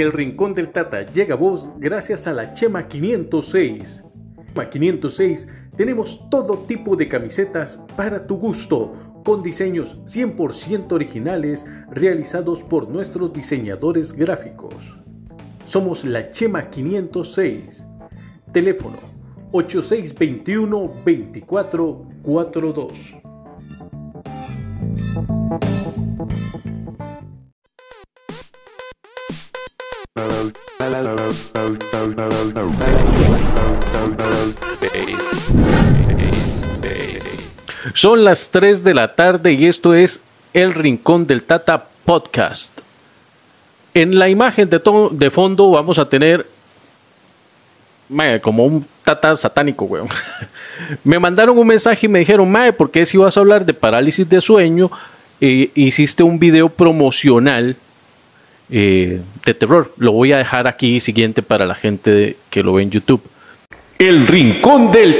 El Rincón del Tata llega a vos gracias a la Chema 506. Chema 506 tenemos todo tipo de camisetas para tu gusto, con diseños 100% originales realizados por nuestros diseñadores gráficos. Somos la Chema 506. Teléfono 8621 2442. Son las 3 de la tarde y esto es El Rincón del Tata Podcast. En la imagen de, de fondo vamos a tener como un tata satánico, weón. me mandaron un mensaje y me dijeron, mae, ¿por qué si vas a hablar de parálisis de sueño? Eh, hiciste un video promocional eh, de terror. Lo voy a dejar aquí siguiente para la gente que lo ve en YouTube. El rincón del...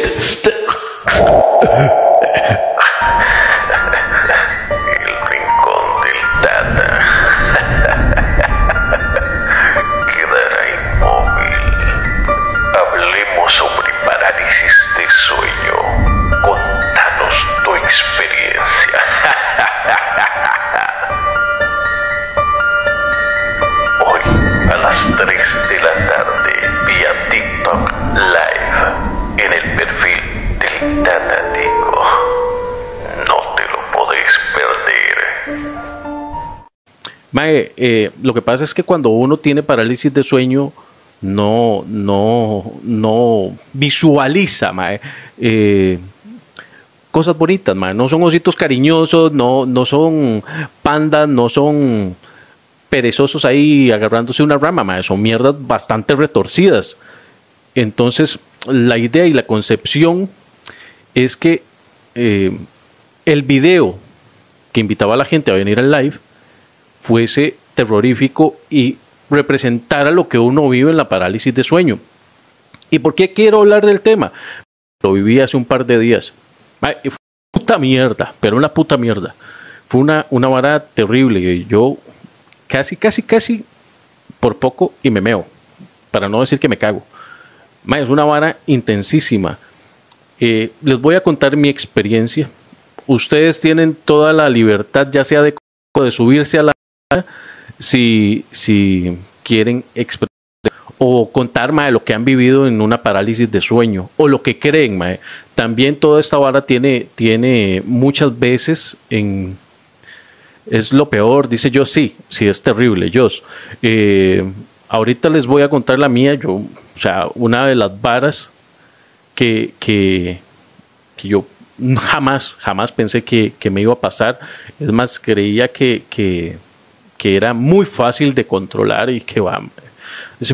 Eh, lo que pasa es que cuando uno tiene parálisis de sueño, no, no, no visualiza eh, cosas bonitas, no son ositos cariñosos, no, no son pandas, no son perezosos ahí agarrándose una rama, son mierdas bastante retorcidas. Entonces, la idea y la concepción es que eh, el video que invitaba a la gente a venir al live fuese terrorífico y representara lo que uno vive en la parálisis de sueño. ¿Y por qué quiero hablar del tema? Lo viví hace un par de días. fue una puta mierda, pero una puta mierda. Fue una, una vara terrible. Yo casi, casi, casi por poco y me meo. Para no decir que me cago. es una vara intensísima. Eh, les voy a contar mi experiencia. Ustedes tienen toda la libertad, ya sea de, de subirse a la si, si quieren expresar o contar de lo que han vivido en una parálisis de sueño o lo que creen. También toda esta vara tiene, tiene muchas veces en... Es lo peor, dice yo, sí, sí, es terrible, yo. Eh, ahorita les voy a contar la mía, yo, o sea, una de las varas que, que, que yo jamás, jamás pensé que, que, me iba a pasar. Es más, creía que que era muy fácil de controlar y que va,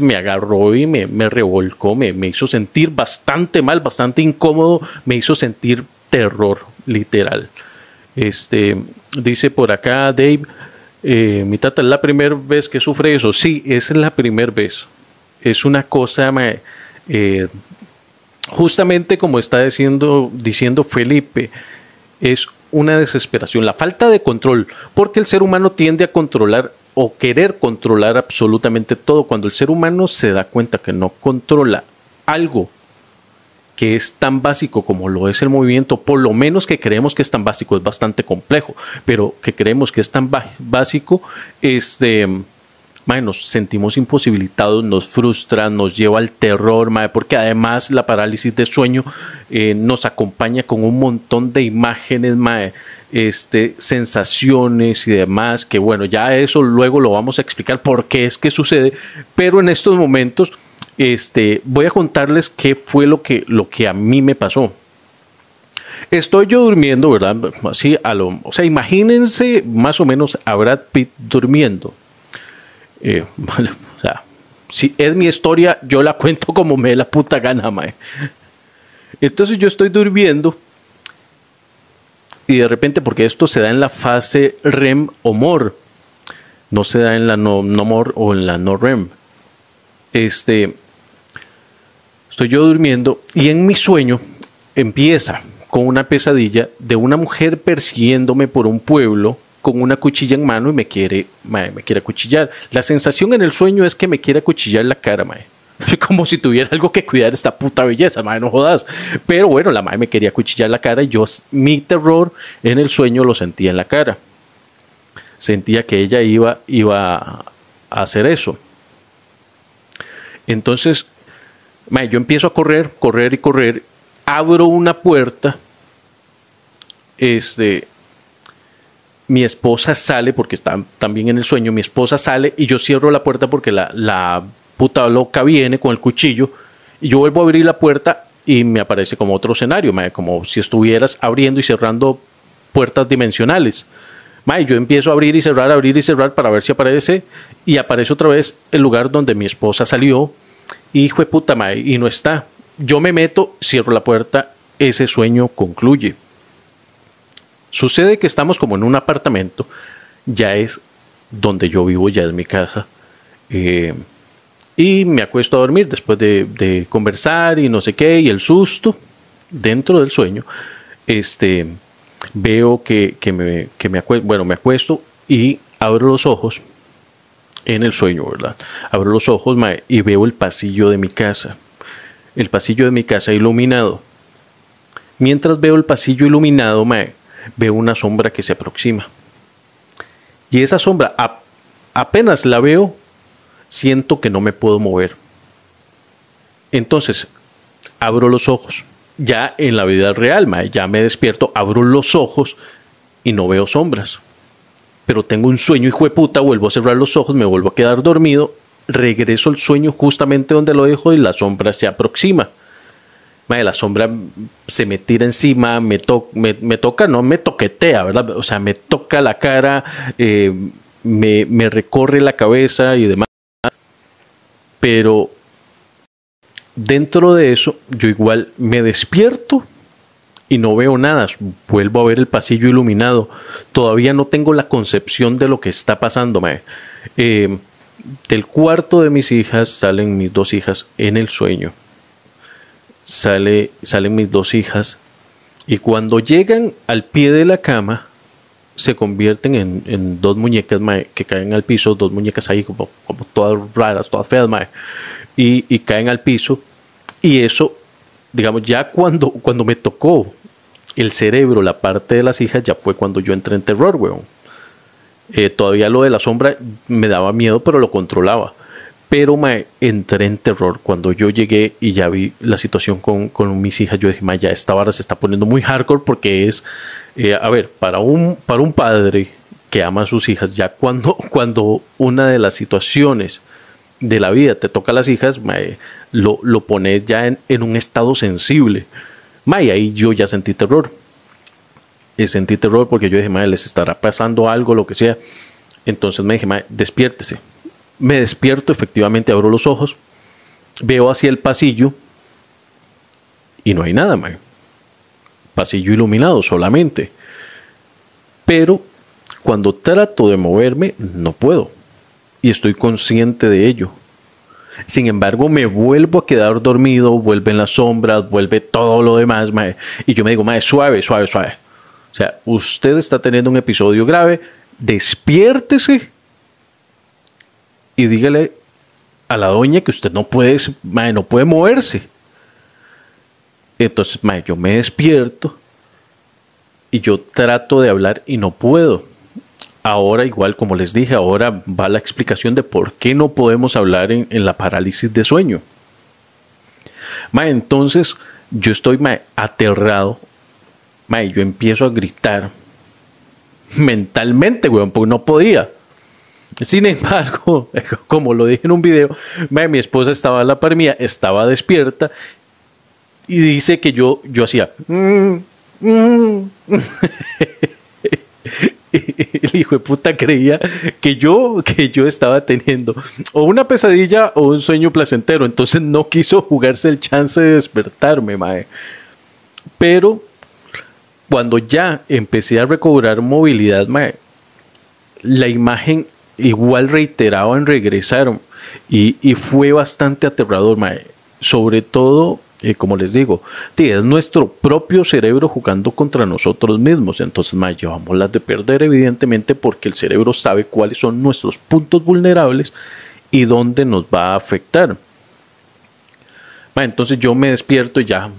me agarró y me, me revolcó, me, me, hizo sentir bastante mal, bastante incómodo, me hizo sentir terror, literal. Este, dice por acá Dave, eh, mi tata, ¿es la primera vez que sufre eso? Sí, es la primera vez. Es una cosa, eh, justamente como está diciendo, diciendo Felipe, es una desesperación, la falta de control, porque el ser humano tiende a controlar o querer controlar absolutamente todo. Cuando el ser humano se da cuenta que no controla algo que es tan básico como lo es el movimiento, por lo menos que creemos que es tan básico, es bastante complejo, pero que creemos que es tan básico, este nos sentimos imposibilitados, nos frustra, nos lleva al terror, porque además la parálisis de sueño eh, nos acompaña con un montón de imágenes, este, sensaciones y demás, que bueno, ya eso luego lo vamos a explicar por qué es que sucede, pero en estos momentos este, voy a contarles qué fue lo que, lo que a mí me pasó. Estoy yo durmiendo, ¿verdad? Así a lo, o sea, imagínense más o menos a Brad Pitt durmiendo eh, o sea, si es mi historia, yo la cuento como me la puta gana. Entonces yo estoy durmiendo y de repente, porque esto se da en la fase REM o MOR, no se da en la no, no MOR o en la no REM. Este, estoy yo durmiendo y en mi sueño empieza con una pesadilla de una mujer persiguiéndome por un pueblo con una cuchilla en mano y me quiere, me quiere acuchillar. La sensación en el sueño es que me quiere acuchillar la cara, mae. Como si tuviera algo que cuidar esta puta belleza, mae, no jodas. Pero bueno, la mae me quería acuchillar la cara y yo, mi terror en el sueño lo sentía en la cara. Sentía que ella iba, iba a hacer eso. Entonces, mae, yo empiezo a correr, correr y correr. Abro una puerta. Este, mi esposa sale, porque está también en el sueño, mi esposa sale y yo cierro la puerta porque la, puta loca viene con el cuchillo y yo vuelvo a abrir la puerta y me aparece como otro escenario, como si estuvieras abriendo y cerrando puertas dimensionales. yo empiezo a abrir y cerrar, abrir y cerrar para ver si aparece y aparece otra vez el lugar donde mi esposa salió. Hijo de puta, mae, y no está. Yo me meto, cierro la puerta, ese sueño concluye. Sucede que estamos como en un apartamento, ya es donde yo vivo, ya es mi casa. Eh, y me acuesto a dormir después de, conversar y no sé qué, y el susto dentro del sueño. Este, veo que, me, que me, acuesto, bueno, me acuesto y abro los ojos en el sueño, ¿verdad? Abro los ojos y veo el pasillo de mi casa. El pasillo de mi casa iluminado. Mientras veo el pasillo iluminado, mae, veo una sombra que se aproxima. Y esa sombra, apenas la veo, siento que no me puedo mover. Entonces, abro los ojos. Ya en la vida real, ya me despierto, abro los ojos y no veo sombras. Pero tengo un sueño, hijo de puta, vuelvo a cerrar los ojos, me vuelvo a quedar dormido, regreso al sueño justamente donde lo dejo y la sombra se aproxima la sombra se me tira encima, me, me, toca, no me toquetea, ¿verdad? O sea, me toca la cara, eh, me, recorre la cabeza y demás. Pero dentro de eso, yo igual me despierto y no veo nada. Vuelvo a ver el pasillo iluminado. Todavía no tengo la concepción de lo que está pasando. Eh, del cuarto de mis hijas salen mis dos hijas en el sueño sale, salen mis dos hijas y cuando llegan al pie de la cama se convierten en, dos muñecas que caen al piso, dos muñecas ahí como, como todas raras, todas feas, y, y, caen al piso. Y eso, digamos, ya cuando, cuando me tocó el cerebro, la parte de las hijas, ya fue cuando yo entré en terror, weón. Eh, todavía lo de la sombra me daba miedo, pero lo controlaba. Pero me entré en terror cuando yo llegué y ya vi la situación con, mis hijas. Yo dije, ma, ya esta vara se está poniendo muy hardcore porque es, eh, a ver, para un, para un padre que ama a sus hijas, ya cuando, cuando una de las situaciones de la vida te toca a las hijas, lo, lo pones ya en, un estado sensible. Ma, y ahí yo ya sentí terror. Y sentí terror porque yo dije, ma, les estará pasando algo, lo que sea. Entonces me dije, ma, despiértese me despierto, efectivamente abro los ojos, veo hacia el pasillo y no hay nada, man. Pasillo iluminado solamente. Pero cuando trato de moverme, no puedo. Y estoy consciente de ello. Sin embargo, me vuelvo a quedar dormido, vuelven las sombras, vuelve todo lo demás, mae. Y yo me digo, mae, suave, suave, suave. O sea, usted está teniendo un episodio grave, despiértese y dígale a la doña que usted no puede, no puede moverse. Entonces, yo me despierto y yo trato de hablar y no puedo. Ahora, igual como les dije, ahora va la explicación de por qué no podemos hablar en, la parálisis de sueño. entonces, yo estoy aterrado. yo empiezo a gritar mentalmente, weón, porque no podía. Sin embargo, como lo dije en un video, mi esposa estaba a la par mía, estaba despierta y dice que yo, yo hacía. Mm, mm". el hijo de puta creía que yo, que yo estaba teniendo o una pesadilla o un sueño placentero. Entonces no quiso jugarse el chance de despertarme, mae. Pero cuando ya empecé a recobrar movilidad, mae, la imagen igual reiterado en regresar y, fue bastante aterrador, mae. sobre todo eh, como les digo, es nuestro propio cerebro jugando contra nosotros mismos. Entonces, más llevamos las de perder, evidentemente, porque el cerebro sabe cuáles son nuestros puntos vulnerables y dónde nos va a afectar. entonces yo me despierto ya,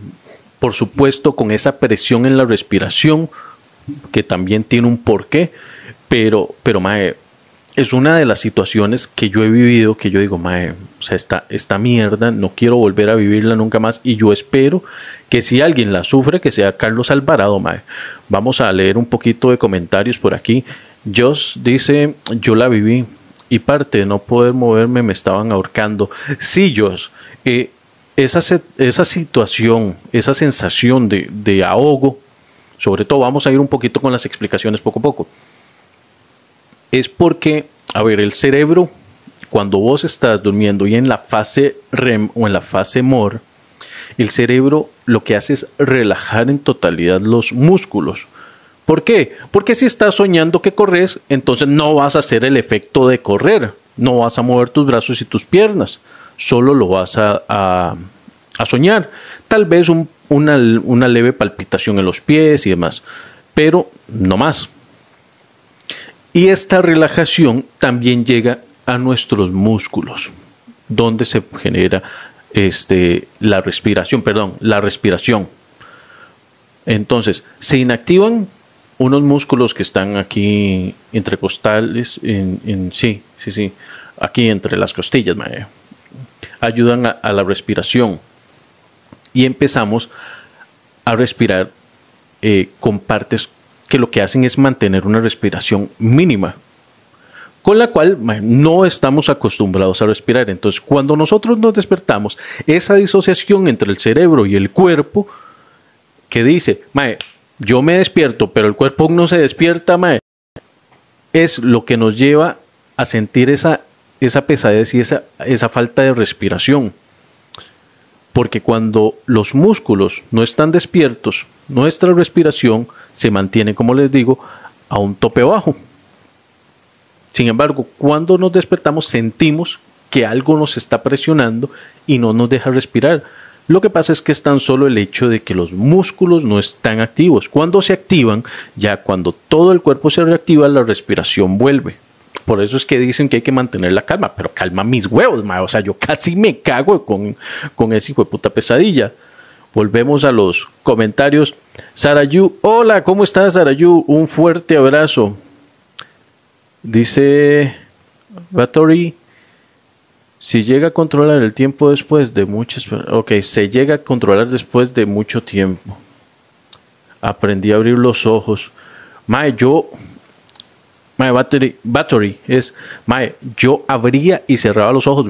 por supuesto, con esa presión en la respiración, que también tiene un porqué, pero, pero es una de las situaciones que yo he vivido que yo digo, mae, o sea, esta, esta mierda no quiero volver a vivirla nunca más y yo espero que si alguien la sufre, que sea Carlos Alvarado, mae. Vamos a leer un poquito de comentarios por aquí. Joss dice, yo la viví y parte de no poder moverme me estaban ahorcando. Sí, Joss, eh, esa, esa situación, esa sensación de ahogo, sobre todo vamos a ir un poquito con las explicaciones poco a poco es porque, a ver, el cerebro, cuando vos estás durmiendo y en la fase REM o en la fase MOR, el cerebro lo que hace es relajar en totalidad los músculos. ¿Por qué? Porque si estás soñando que corres, entonces no vas a hacer el efecto de correr, no vas a mover tus brazos y tus piernas, solo lo vas a, soñar. Tal vez una, una leve palpitación en los pies y demás, pero no más. Y esta relajación también llega a nuestros músculos, donde se genera este, la respiración, perdón, la respiración. Entonces, se inactivan unos músculos que están aquí entre costales, sí, sí, sí, aquí entre las costillas, ayudan a la respiración. Y empezamos a respirar eh, con partes que lo que hacen es mantener una respiración mínima, con la cual no estamos acostumbrados a respirar. Entonces, cuando nosotros nos despertamos, esa disociación entre el cerebro y el cuerpo, que dice, mae, yo me despierto, pero el cuerpo no se despierta, mae, es lo que nos lleva a sentir esa, esa pesadez y esa, esa falta de respiración. Porque cuando los músculos no están despiertos, nuestra respiración se mantiene, como les digo, a un tope bajo. Sin embargo, cuando nos despertamos sentimos que algo nos está presionando y no nos deja respirar. Lo que pasa es que es tan solo el hecho de que los músculos no están activos. Cuando se activan, ya cuando todo el cuerpo se reactiva, la respiración vuelve. Por eso es que dicen que hay que mantener la calma, pero calma mis huevos, o sea, yo casi me cago con, con ese hijo de puta pesadilla. Volvemos a los comentarios. Sarayu, hola, ¿cómo estás, Sarayu? Un fuerte abrazo. Dice Battery, si llega a controlar el tiempo después de muchas... Ok, se llega a controlar después de mucho tiempo. Aprendí a abrir los ojos. Mae, yo My battery, battery es, mae, yo abría y cerraba los ojos,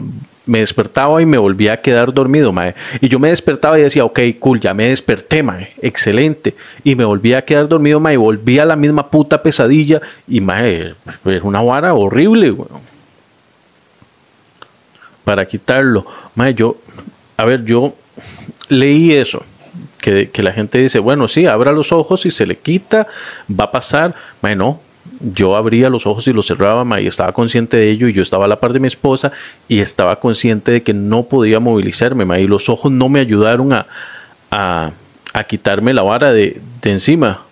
me despertaba y me volvía a quedar dormido, mae. Y yo me despertaba y decía, ok, cool, ya me desperté, mae, excelente. Y me volvía a quedar dormido, mae, y volvía a la misma puta pesadilla. Y, mae, es una vara horrible, weón. Para quitarlo, mae, yo, a ver, yo leí eso. Que, que la gente dice, bueno, sí, abra los ojos y se le quita, va a pasar. Mae, no, yo abría los ojos y los cerraba y estaba consciente de ello y yo estaba a la par de mi esposa y estaba consciente de que no podía movilizarme y los ojos no me ayudaron a, a, quitarme la vara de, de encima.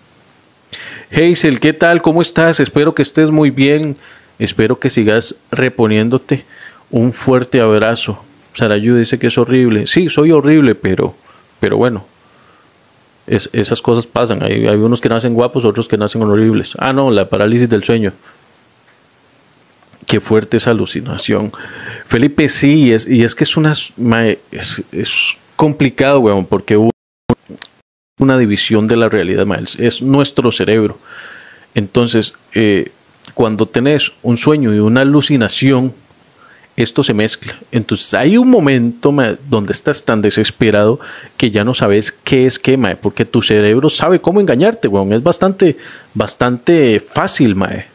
Hazel, ¿qué tal? ¿Cómo estás? Espero que estés muy bien. Espero que sigas reponiéndote. Un fuerte abrazo. Sarayu dice que es horrible. Sí, soy horrible, pero, pero bueno, esas cosas pasan. Hay, hay unos que nacen guapos, otros que nacen horribles. Ah, no, la parálisis del sueño. Qué fuerte esa alucinación. Felipe, sí, es, y es que es una. Es, es complicado, weón, porque hubo una división de la realidad, es nuestro cerebro. Entonces, eh, cuando tenés un sueño y una alucinación, esto se mezcla. Entonces hay un momento donde estás tan desesperado que ya no sabes qué es qué, mae, porque tu cerebro sabe cómo engañarte, weón. Es bastante, bastante fácil, mae.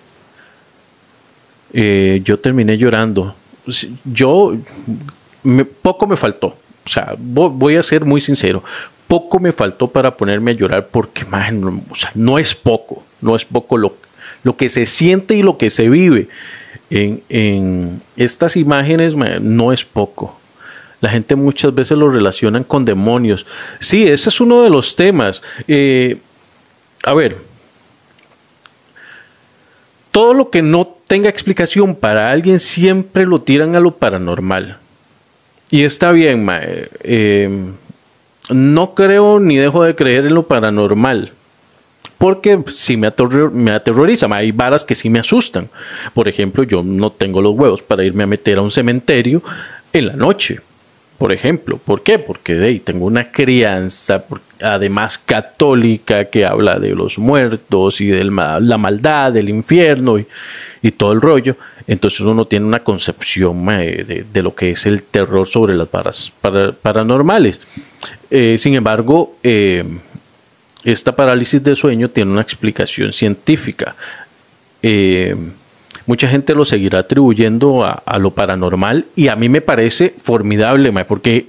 Eh, yo terminé llorando. Yo, poco me faltó. O sea, voy a ser muy sincero. Poco me faltó para ponerme a llorar porque, mae, no, o sea, no es poco. No es poco lo, lo que se siente y lo que se vive en, estas imágenes no es poco. La gente muchas veces lo relacionan con demonios. Sí, ese es uno de los temas. Eh, a ver, todo lo que no tenga explicación para alguien siempre lo tiran a lo paranormal. Y está bien, mae. Eh, no creo ni dejo de creer en lo paranormal. Porque sí me, me aterroriza. Hay varas que sí me asustan. Por ejemplo, yo no tengo los huevos para irme a meter a un cementerio en la noche por ejemplo. ¿Por qué? Porque de tengo una crianza, además católica, que habla de los muertos y de la maldad, del infierno y, todo el rollo. Entonces uno tiene una concepción de, lo que es el terror sobre las varas paranormales. Eh, sin embargo, eh, esta parálisis de sueño tiene una explicación científica. Eh, mucha gente lo seguirá atribuyendo a, lo paranormal y a mí me parece formidable, porque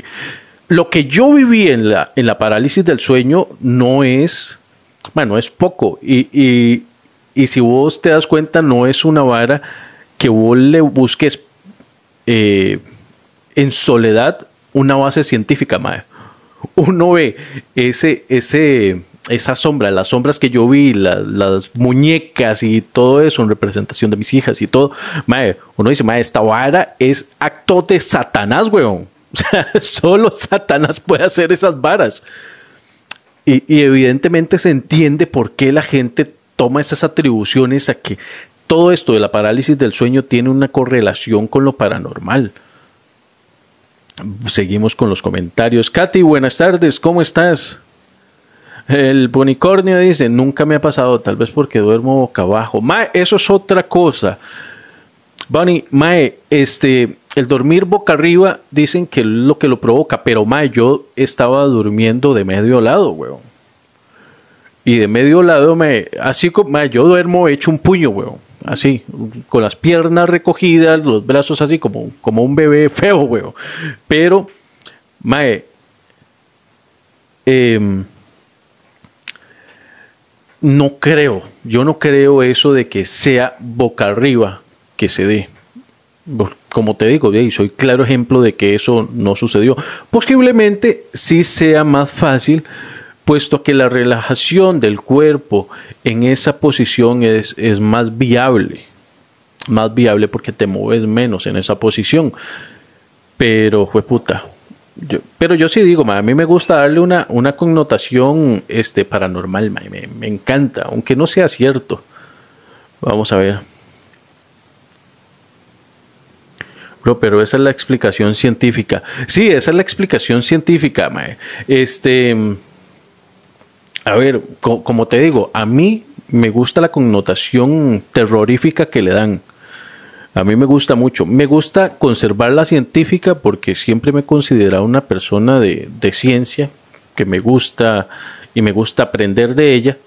lo que yo viví en la, en la parálisis del sueño no es, bueno, es poco y, si vos te das cuenta no es una vara que vos le busques eh, en soledad una base científica, mae. Uno ve ese, ese, esa sombra, las sombras que yo vi, las muñecas y todo eso en representación de mis hijas y todo, mae, uno dice, mae, esta vara es acto de Satanás, weón. O sea, solo Satanás puede hacer esas varas. Y, y evidentemente se entiende por qué la gente toma esas atribuciones a que todo esto de la parálisis del sueño tiene una correlación con lo paranormal. Seguimos con los comentarios. Katy, buenas tardes, ¿cómo estás? El unicornio dice, nunca me ha pasado, tal vez porque duermo boca abajo. Mae, eso es otra cosa. Bunny, Mae, este, el dormir boca arriba dicen que es lo que lo provoca, pero Mae, yo estaba durmiendo de medio lado, weón. Y de medio lado, me, así como, mae, yo duermo hecho un puño, weón. Así, con las piernas recogidas, los brazos así como, como un bebé feo, weón. Pero, Mae, eh, no creo, yo no creo eso de que sea boca arriba que se dé. Como te digo, soy claro ejemplo de que eso no sucedió. Posiblemente sí sea más fácil, puesto que la relajación del cuerpo en esa posición es, es más viable. Más viable porque te mueves menos en esa posición. Pero, fue pero yo sí digo, a mí me gusta darle una, una connotación este, paranormal, me, encanta, aunque no sea cierto. Vamos a ver. Bro, pero esa es la explicación científica. Sí, esa es la explicación científica, Este, a ver, como te digo, a mí me gusta la connotación terrorífica que le dan. A mí me gusta mucho. Me gusta conservar la científica porque siempre me he considerado una persona de, ciencia, que me gusta y me gusta aprender de ella.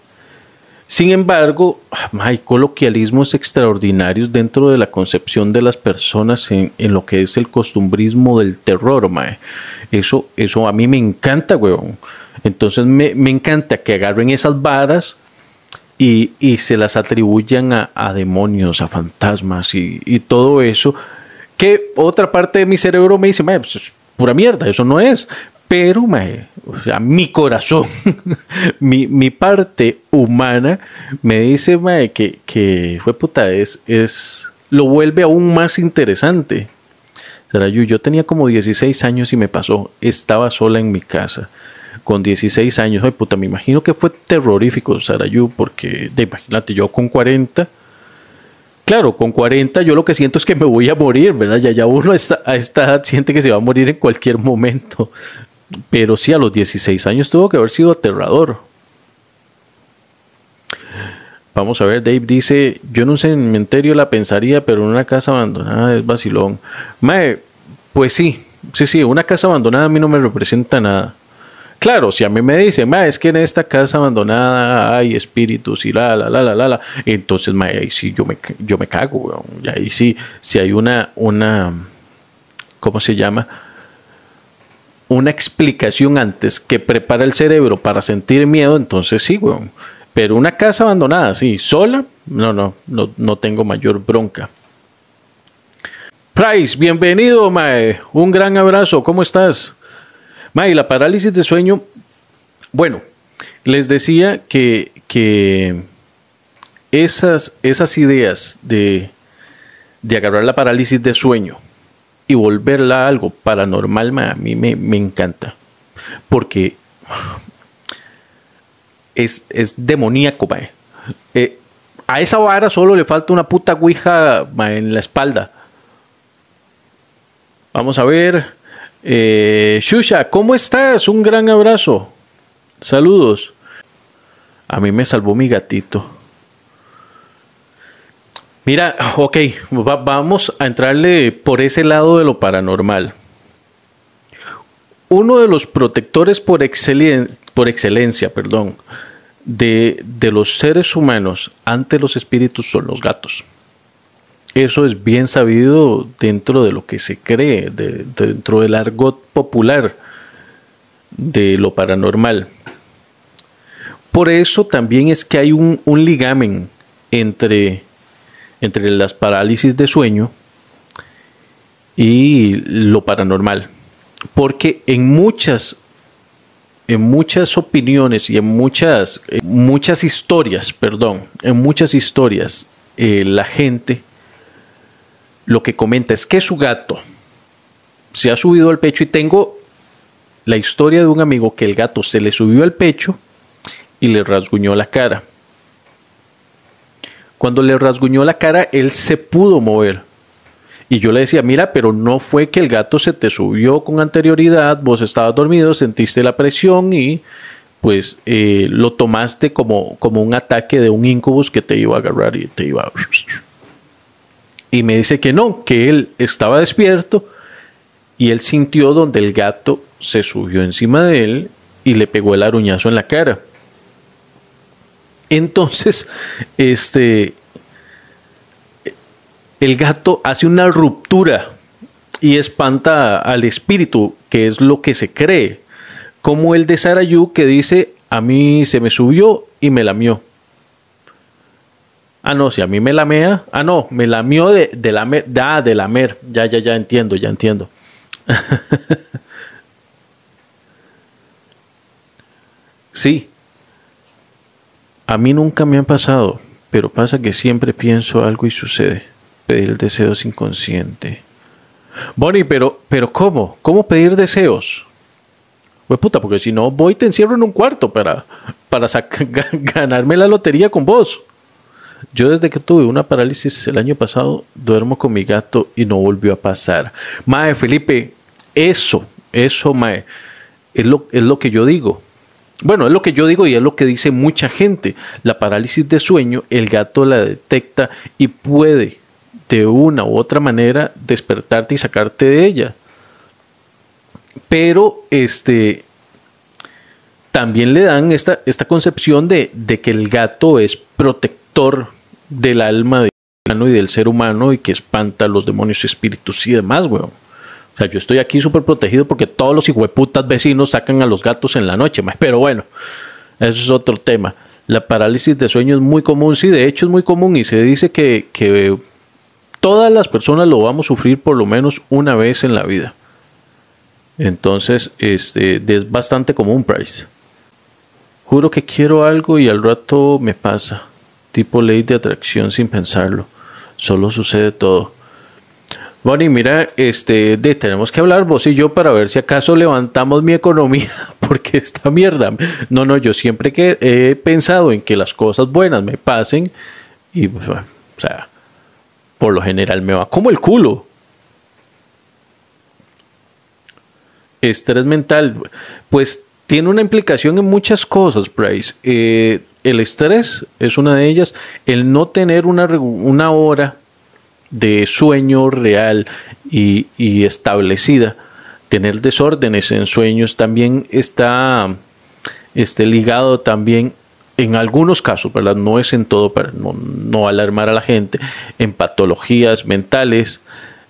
Sin embargo, hay coloquialismos extraordinarios dentro de la concepción de las personas en, lo que es el costumbrismo del terror. Eso, eso a mí me encanta, weón. Entonces me, me encanta que agarren esas varas y, se las atribuyen a, demonios, a fantasmas y, todo eso, que otra parte de mi cerebro me dice, pues es pura mierda, eso no es. Pero mi corazón, mi, parte humana me dice que, que fue puta, es, es, lo vuelve aún más interesante. Yo, yo tenía como 16 años y me pasó, estaba sola en mi casa con 16 años. Ay, puta, me imagino que fue terrorífico Sarayu, porque de, imagínate, yo con 40. Claro, con 40 yo lo que siento es que me voy a morir, ¿verdad? Ya, ya uno a esta, a esta edad siente que se va a morir en cualquier momento. Pero sí, a los 16 años tuvo que haber sido aterrador. Vamos a ver, Dave dice, yo en un cementerio la pensaría, pero en una casa abandonada es vacilón. Mae, pues sí, sí, sí, una casa abandonada a mí no me representa nada. Claro, si a mí me dicen, ma, es que en esta casa abandonada hay espíritus y la, la, la, la, la, la entonces, ma, ahí sí yo me, yo me cago, weón. Y ahí sí, si hay una, una, ¿cómo se llama? Una explicación antes que prepara el cerebro para sentir miedo, entonces sí, weón. Pero una casa abandonada, sí, sola, no, no, no, no tengo mayor bronca. Price, bienvenido, Mae. Un gran abrazo. ¿Cómo estás? Mae, la parálisis de sueño. Bueno, les decía que, que esas, esas ideas de, de agarrar la parálisis de sueño y volverla a algo paranormal, a mí me, encanta. Porque es, es demoníaco, mae. Eh, a esa vara solo le falta una puta ouija en la espalda Vamos a ver. Eh, Shusha, ¿cómo estás? Un gran abrazo. Saludos. A mí me salvó mi gatito. Mira, ok, vamos a entrarle por ese lado de lo paranormal. Uno de los protectores por, por excelencia perdón, de, de los seres humanos ante los espíritus son los gatos. Eso es bien sabido dentro de lo que se cree, dentro del argot popular de lo paranormal. Por eso también es que hay un, ligamen entre, entre las parálisis de sueño y lo paranormal. Porque en muchas, en muchas opiniones y en muchas, muchas historias, perdón, en muchas historias, eh, la gente lo que comenta es que su gato se ha subido al pecho y tengo la historia de un amigo que el gato se le subió al pecho y le rasguñó la cara. Cuando le rasguñó la cara, él se pudo mover. Y yo le decía, mira, pero no fue que el gato se te subió con anterioridad, vos estabas dormido, sentiste la presión y pues eh, lo tomaste como, como un ataque de un incubus que te iba a agarrar y te iba a y me dice que no, que él estaba despierto y él sintió donde el gato se subió encima de él y le pegó el aruñazo en la cara. Entonces, este, el gato hace una ruptura y espanta al espíritu, que es lo que se cree, como el de Sarayu que dice, a mí se me subió y me lamió. Ah, no, si a mí me lamea. Ah, no, me lamió de, de lamer. Ah, de lamer. Ya, ya, ya entiendo, ya entiendo. sí. A mí nunca me ha pasado, pero pasa que siempre pienso algo y sucede. Pedir deseos inconsciente. Bonnie, pero, pero ¿cómo? ¿Cómo pedir deseos? Pues puta, porque si no voy te encierro en un cuarto para, para ganarme la lotería con vos. Yo desde que tuve una parálisis el año pasado, duermo con mi gato y no volvió a pasar. Mae, Felipe, eso, eso, Mae, es lo, es lo que yo digo. Bueno, es lo que yo digo y es lo que dice mucha gente. La parálisis de sueño, el gato la detecta y puede de una u otra manera despertarte y sacarte de ella. Pero este también le dan esta, esta concepción de, de que el gato es protector del alma humano y del ser humano y que espanta a los demonios espíritus y demás, weón. O sea, yo estoy aquí súper protegido porque todos los hijueputas vecinos sacan a los gatos en la noche, pero bueno, eso es otro tema. La parálisis de sueño es muy común, sí, de hecho es muy común y se dice que, que todas las personas lo vamos a sufrir por lo menos una vez en la vida. Entonces, este, es bastante común, Price. Juro que quiero algo y al rato me pasa tipo ley de atracción sin pensarlo. Solo sucede todo. Bonnie, mira, este, de, tenemos que hablar vos y yo para ver si acaso levantamos mi economía, porque esta mierda. No, no, yo siempre que he pensado en que las cosas buenas me pasen, y, pues, o sea, por lo general me va como el culo. Estrés mental, pues tiene una implicación en muchas cosas, Bryce. Eh, el estrés es una de ellas, el no tener una, una hora de sueño real y, establecida, tener desórdenes en sueños también está este, ligado también en algunos casos, ¿verdad? No es en todo, para no, no alarmar a la gente, en patologías mentales,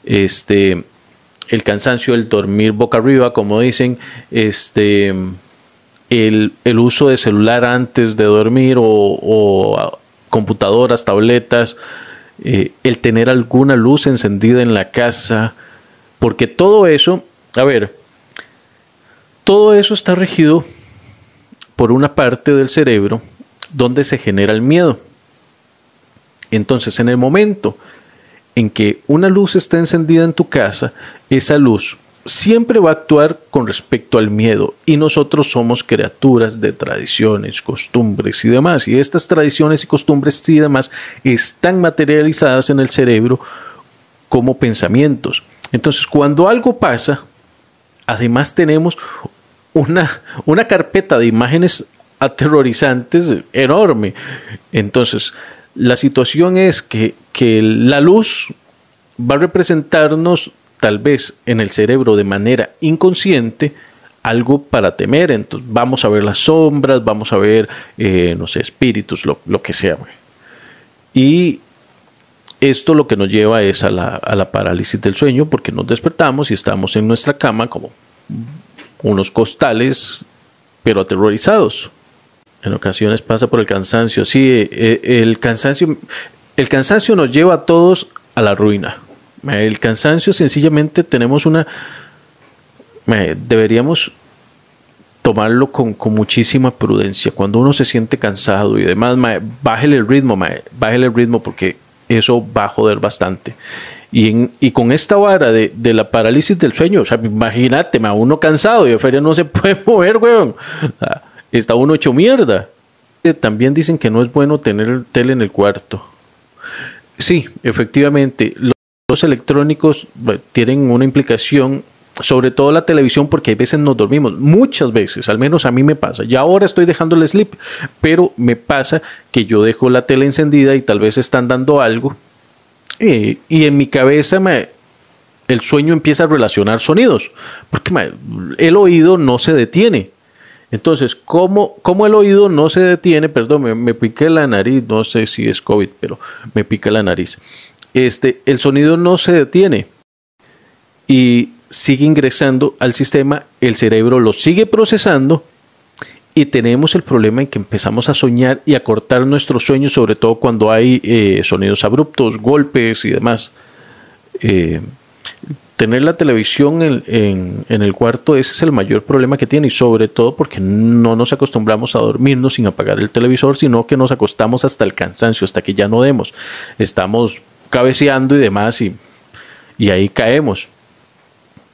este, el cansancio, el dormir boca arriba, como dicen, este, el, uso de celular antes de dormir o, computadoras, tabletas, eh, el tener alguna luz encendida en la casa, porque todo eso, a ver, todo eso está regido por una parte del cerebro donde se genera el miedo. Entonces, en el momento en que una luz está encendida en tu casa, esa luz siempre va a actuar con respecto al miedo y nosotros somos criaturas de tradiciones, costumbres y demás. Y estas tradiciones y costumbres y demás están materializadas en el cerebro como pensamientos. Entonces, cuando algo pasa, además tenemos una, una carpeta de imágenes aterrorizantes enorme. Entonces, la situación es que, que la luz va a representarnos tal vez en el cerebro de manera inconsciente algo para temer. Entonces vamos a ver las sombras, vamos a ver, eh, no sé, espíritus, lo, que sea. Y esto lo que nos lleva es a la, a la parálisis del sueño porque nos despertamos y estamos en nuestra cama como unos costales, pero aterrorizados. En ocasiones pasa por el cansancio. Sí, eh, eh, el cansancio, el cansancio nos lleva a todos a la ruina. El cansancio sencillamente tenemos una... Deberíamos tomarlo con, muchísima prudencia. Cuando uno se siente cansado y demás, bájale el ritmo, bájale el ritmo porque eso va a joder bastante. Y, y con esta vara de, la parálisis del sueño, o sea, imagínate, uno cansado y de no se puede mover, weón. está uno hecho mierda. También dicen que no es bueno tener tele en el cuarto. Sí, efectivamente los electrónicos tienen una implicación sobre todo la televisión porque a veces nos dormimos, muchas veces, al menos a mí me pasa. Ya ahora estoy dejando el sleep, pero me pasa que yo dejo la tele encendida y tal vez están dando algo y en mi cabeza me, el sueño empieza a relacionar sonidos, porque el oído no se detiene. Entonces, ¿cómo, ¿cómo, el oído no se detiene? Perdón, me, me piqué la nariz, no sé si es COVID, pero me pica la nariz este, el sonido no se detiene y sigue ingresando al sistema, el cerebro lo sigue procesando y tenemos el problema en que empezamos a soñar y a cortar nuestros sueños, sobre todo cuando hay eh, sonidos abruptos, golpes y demás. Eh, tener la televisión en, el cuarto, ese es el mayor problema que tiene, y sobre todo porque no nos acostumbramos a dormirnos sin apagar el televisor, sino que nos acostamos hasta el cansancio, hasta que ya no demos. Estamos cabeceando y demás, y, y ahí caemos.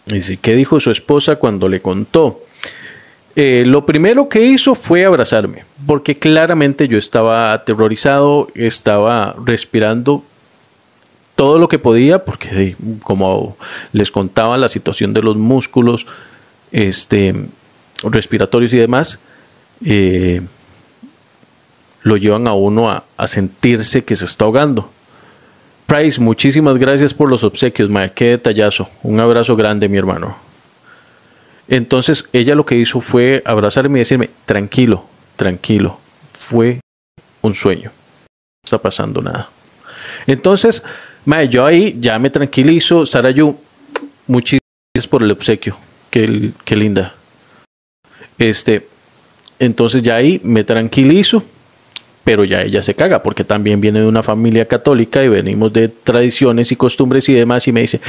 Dice, ¿qué dijo su esposa cuando le contó? Eh, lo primero que hizo fue abrazarme, porque claramente yo estaba aterrorizado, estaba respirando todo lo que podía, porque como les contaba la situación de los músculos este, respiratorios y demás, eh, lo llevan a uno a, a sentirse que se está ahogando. Price, muchísimas gracias por los obsequios, mae. Qué detallazo. Un abrazo grande, mi hermano. Entonces, ella lo que hizo fue abrazarme y decirme, tranquilo, tranquilo. Fue un sueño. No está pasando nada. Entonces, mae, yo ahí ya me tranquilizo. Sarayu, muchísimas gracias por el obsequio. Qué, qué linda. Este, entonces ya ahí me tranquilizo pero ya ella se caga porque también viene de una familia católica y venimos de tradiciones y costumbres y demás y me dice,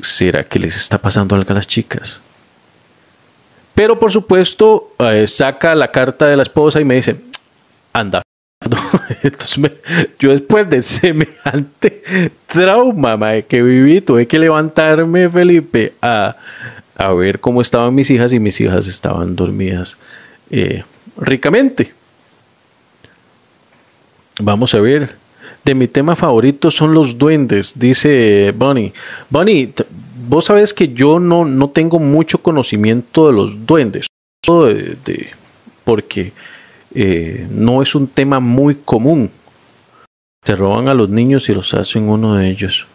¿será que les está pasando algo a las chicas? Pero por supuesto eh, saca la carta de la esposa y me dice, anda. Entonces yo después de semejante trauma que viví, tuve que levantarme, Felipe, a, a, ver cómo estaban mis hijas y mis hijas estaban dormidas eh, ricamente. Vamos a ver. De mi tema favorito son los duendes, dice Bunny. Bunny, vos sabes que yo no, no tengo mucho conocimiento de los duendes. De, porque eh, no es un tema muy común. Se roban a los niños y los hacen uno de ellos.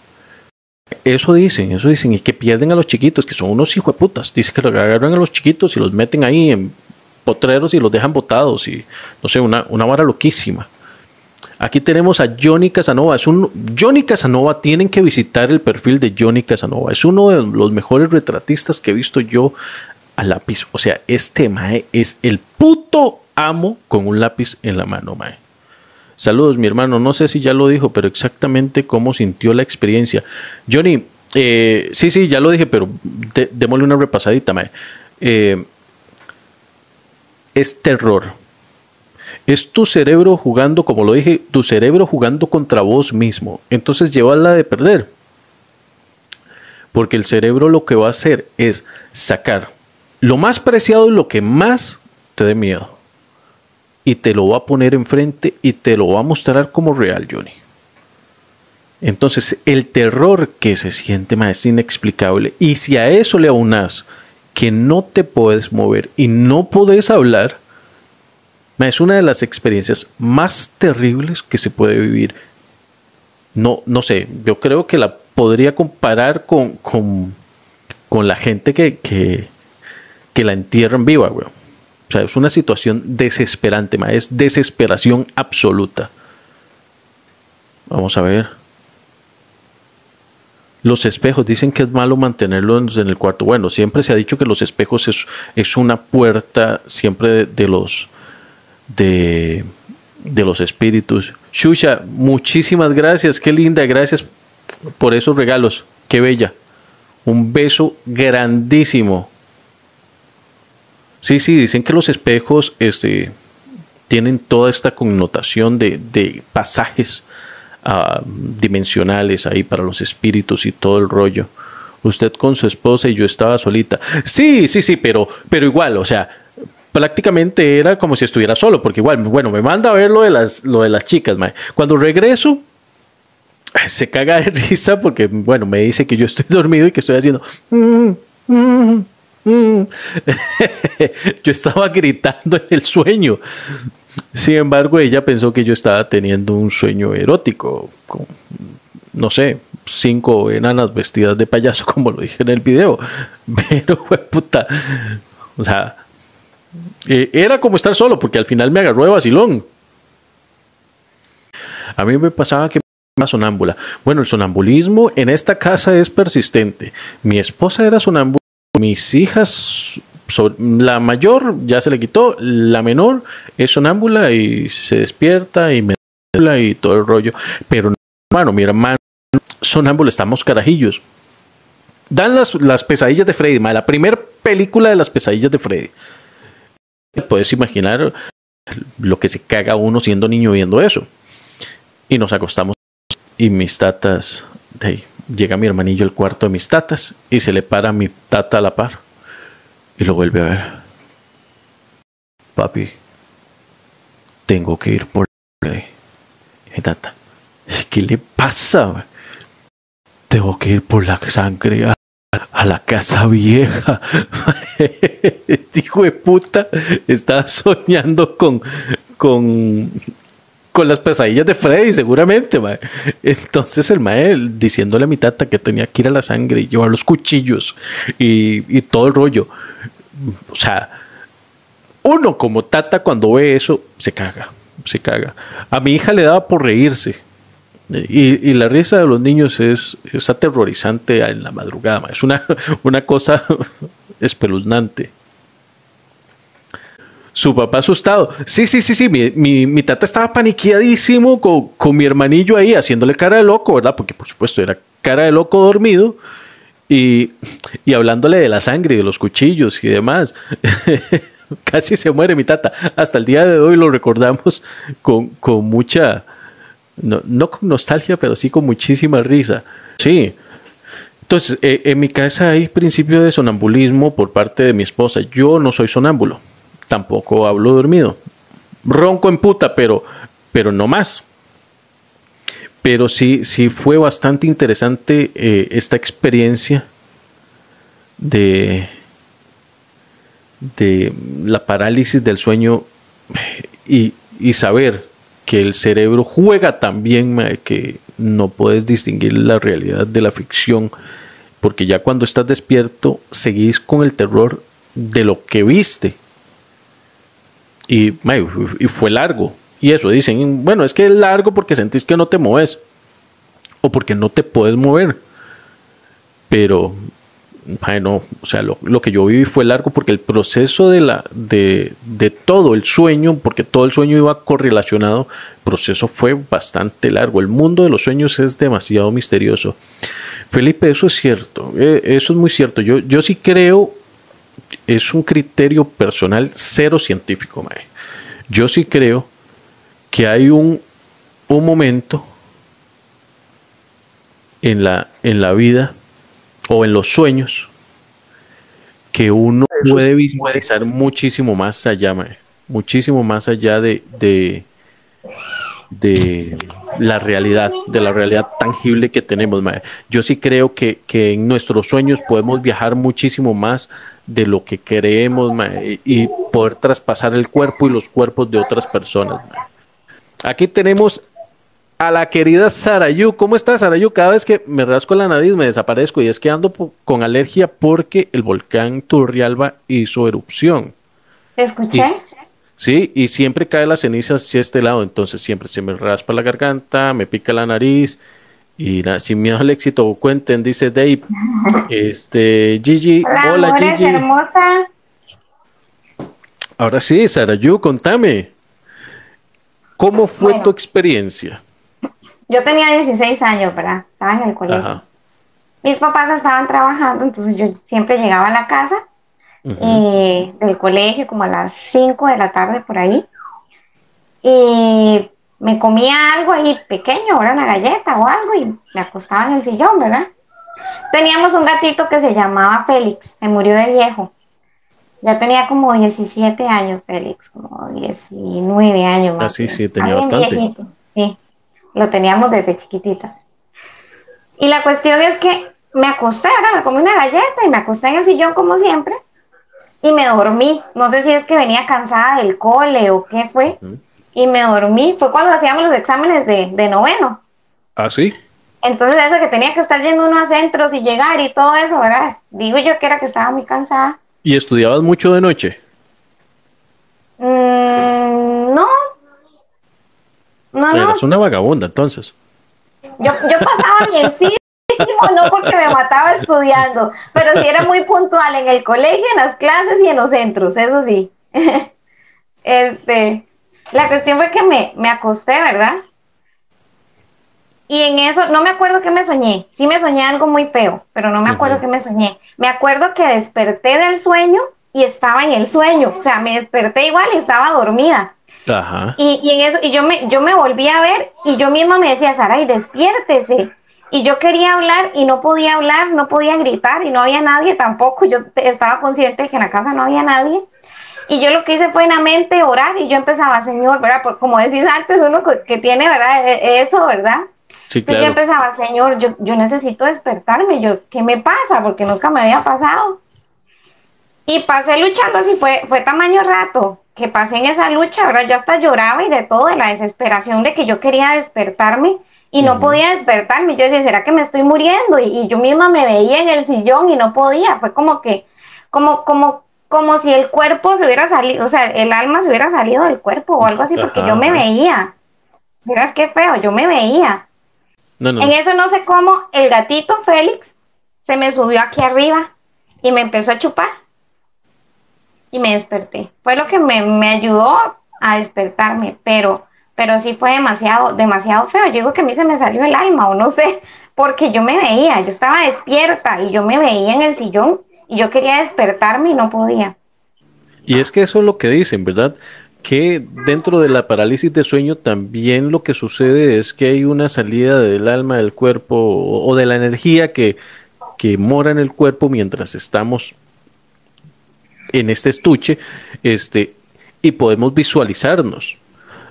Eso dicen, eso dicen, y que pierden a los chiquitos, que son unos hijos de putas. Dice que agarran a los chiquitos y los meten ahí en potreros y los dejan botados y no sé, una, una vara loquísima. Aquí tenemos a Johnny Casanova. Es Johnny Casanova, tienen que visitar el perfil de Johnny Casanova. Es uno de los mejores retratistas que he visto yo a lápiz. O sea, este mae es el puto amo con un lápiz en la mano, mae. Saludos, mi hermano. No sé si ya lo dijo, pero exactamente cómo sintió la experiencia. Johnny, eh, sí, sí, ya lo dije, pero démosle una repasadita, mae. Eh, es terror. Es tu cerebro jugando, como lo dije, tu cerebro jugando contra vos mismo. Entonces la de perder. Porque el cerebro lo que va a hacer es sacar lo más preciado y lo que más te dé miedo. Y te lo va a poner enfrente y te lo va a mostrar como real, Johnny. Entonces, el terror que se siente más es inexplicable. Y si a eso le aunas que no te puedes mover y no puedes hablar, es una de las experiencias más terribles que se puede vivir. No, no sé, yo creo que la podría comparar con, con, la gente que, que, la entierran viva, güey. O sea, es una situación desesperante, es desesperación absoluta. Vamos a ver. Los espejos, dicen que es malo mantenerlos en el cuarto. Bueno, siempre se ha dicho que los espejos es, es una puerta siempre de, los de, de, los espíritus. Shusha, muchísimas gracias, qué linda, gracias por esos regalos, qué bella. Un beso grandísimo. Sí, sí, dicen que los espejos este, tienen toda esta connotación de, de pasajes Ah, dimensionales ahí para los espíritus y todo el rollo. Usted con su esposa y yo estaba solita. Sí, sí, sí, pero, pero igual, o sea, prácticamente era como si estuviera solo, porque igual, bueno, me manda a ver lo de las, lo de las chicas, Cuando regreso, se caga de risa porque, bueno, me dice que yo estoy dormido y que estoy haciendo... Mm, mm, mm". yo estaba gritando en el sueño. Sin embargo, ella pensó que yo estaba teniendo un sueño erótico, no sé, cinco enanas vestidas de payaso, como lo dije en el video. Pero, puta, o sea, eh, era como estar solo, porque al final me agarró de vacilón. A mí me pasaba que era sonámbula. Bueno, el sonambulismo en esta casa es persistente. Mi esposa era sonámbula, mis hijas la mayor ya se le quitó, la menor es sonámbula y se despierta y me y todo el rollo. Pero hermano, mi hermano sonámbula, estamos carajillos. Dan las, las pesadillas de Freddy, la primera película de las pesadillas de Freddy. Puedes imaginar lo que se caga uno siendo niño viendo eso. Y nos acostamos y mis tatas, llega mi hermanillo al cuarto de mis tatas y se le para mi tata a la par y lo vuelve a ver. Papi, tengo que ir por tata. ¿Qué le pasa? Tengo que ir por la sangre a, la casa vieja. Hijo de puta, estaba soñando con, con, con las pesadillas de Freddy, seguramente. Entonces el mae diciéndole a mi tata que tenía que ir a la sangre y llevar los cuchillos y, y todo el rollo. O sea, uno como tata cuando ve eso se caga, se caga. A mi hija le daba por reírse. Y, y, la risa de los niños es, es aterrorizante en la madrugada, es una, una cosa espeluznante. Su papá asustado. Sí, sí, sí, sí. Mi, mi, tata estaba paniqueadísimo con, con, mi hermanillo ahí haciéndole cara de loco, ¿verdad? Porque por supuesto era cara de loco dormido. Y, y hablándole de la sangre, de los cuchillos y demás. Casi se muere mi tata. Hasta el día de hoy lo recordamos con, con mucha, no, no, con nostalgia, pero sí con muchísima risa. Sí. Entonces, eh, en mi casa hay principio de sonambulismo por parte de mi esposa. Yo no soy sonámbulo tampoco hablo dormido. Ronco en puta, pero, pero no más. Pero sí, sí fue bastante interesante eh, esta experiencia de, de la parálisis del sueño y, y saber que el cerebro juega también, que no puedes distinguir la realidad de la ficción, porque ya cuando estás despierto seguís con el terror de lo que viste y, y fue largo. Y eso dicen, bueno, es que es largo porque sentís que no te mueves o porque no te puedes mover. Pero bueno, o sea, lo, que yo viví fue largo porque el proceso de, la, de, de, todo el sueño, porque todo el sueño iba correlacionado, el proceso fue bastante largo. El mundo de los sueños es demasiado misterioso. Felipe, eso es cierto, eh, eso es muy cierto. Yo, yo sí creo, es un criterio personal cero científico, mae. Yo sí creo que hay un, un momento en la, en la vida o en los sueños que uno puede visualizar muchísimo más allá, muchísimo más allá de, de, de, la realidad, de la realidad tangible que tenemos. Yo sí creo que, en nuestros sueños podemos viajar muchísimo más de lo que creemos y poder traspasar el cuerpo y los cuerpos de otras personas. Aquí tenemos a la querida Sarayu. ¿Cómo estás, Sarayu? Cada vez que me rasco la nariz me desaparezco y es que ando con alergia porque el volcán Turrialba hizo erupción. ¿Te escuché? sí, y siempre cae la ceniza hacia este lado, entonces siempre se me raspa la garganta, me pica la nariz y nada, sin miedo al éxito, cuenten, dice Dave. Este, Gigi, hola, Gigi. hermosa. Ahora sí, Sarayu, contame. ¿Cómo fue tu experiencia? Yo tenía 16 años, ¿verdad? Estaba en el colegio. Mis papás estaban trabajando, entonces yo siempre llegaba a la casa eh, del colegio como a las 5 de la tarde por ahí. Y me comía algo ahí pequeño, era una galleta o algo, y me acostaba en el sillón, ¿verdad? Teníamos un gatito que se llamaba Félix, me murió de viejo. Ya tenía como 17 años, Félix, como 19 años más. Ah, sí, sí, tenía bastante. sí. Lo teníamos desde chiquititas. Y la cuestión es que me acosté, ahora me comí una galleta y me acosté en el sillón como siempre y me dormí. No sé si es que venía cansada del cole o qué fue. Y me dormí. Fue cuando hacíamos los exámenes de, de noveno. Ah, sí. Entonces eso que tenía que estar yendo uno a centros y llegar y todo eso, ¿verdad? Digo yo que era que estaba muy cansada. ¿Y estudiabas mucho de noche? Mm, no, no, Eras una vagabunda, entonces. Yo, yo pasaba bien, sí, no porque me mataba estudiando, pero sí era muy puntual en el colegio, en las clases y en los centros, eso sí. Este, la cuestión fue que me, me acosté, ¿verdad? Y en eso, no me acuerdo que me soñé. Sí me soñé algo muy feo, pero no me acuerdo que me soñé. Me acuerdo que desperté del sueño y estaba en el sueño. O sea, me desperté igual y estaba dormida. Y, en eso, y yo me, yo me volví a ver y yo misma me decía, Saray, despiértese. Y yo quería hablar y no podía hablar, no podía gritar y no había nadie tampoco. Yo estaba consciente de que en la casa no había nadie. Y yo lo que hice fue en la mente orar y yo empezaba, Señor, ¿verdad? como decís antes, uno que tiene, ¿verdad? E, eso, ¿verdad? Sí, claro. yo empezaba, Señor, yo, yo necesito despertarme. Yo, ¿qué me pasa? Porque nunca me había pasado. Y pasé luchando así, fue, fue tamaño rato que pasé en esa lucha, ahora yo hasta lloraba y de todo, de la desesperación de que yo quería despertarme y no podía despertarme. Yo decía, ¿será que me estoy muriendo? Y, yo misma me veía en el sillón y no podía. Fue como que, como, como, como si el cuerpo se hubiera salido, o sea, el alma se hubiera salido del cuerpo o algo así, porque yo me veía. Miras qué feo, yo me veía. En eso no sé cómo el gatito Félix se me subió aquí arriba y me empezó a chupar y me desperté. Fue lo que me, me ayudó a despertarme, pero, pero sí fue demasiado, demasiado feo. Yo digo que a mí se me salió el alma o no sé, porque yo me veía, yo estaba despierta y yo me veía en el sillón y yo quería despertarme y no podía. Y es que eso es lo que dicen, ¿verdad? Que dentro de la parálisis de sueño también lo que sucede es que hay una salida del alma del cuerpo o, de la energía que, que mora en el cuerpo mientras estamos en este estuche, este, y podemos visualizarnos.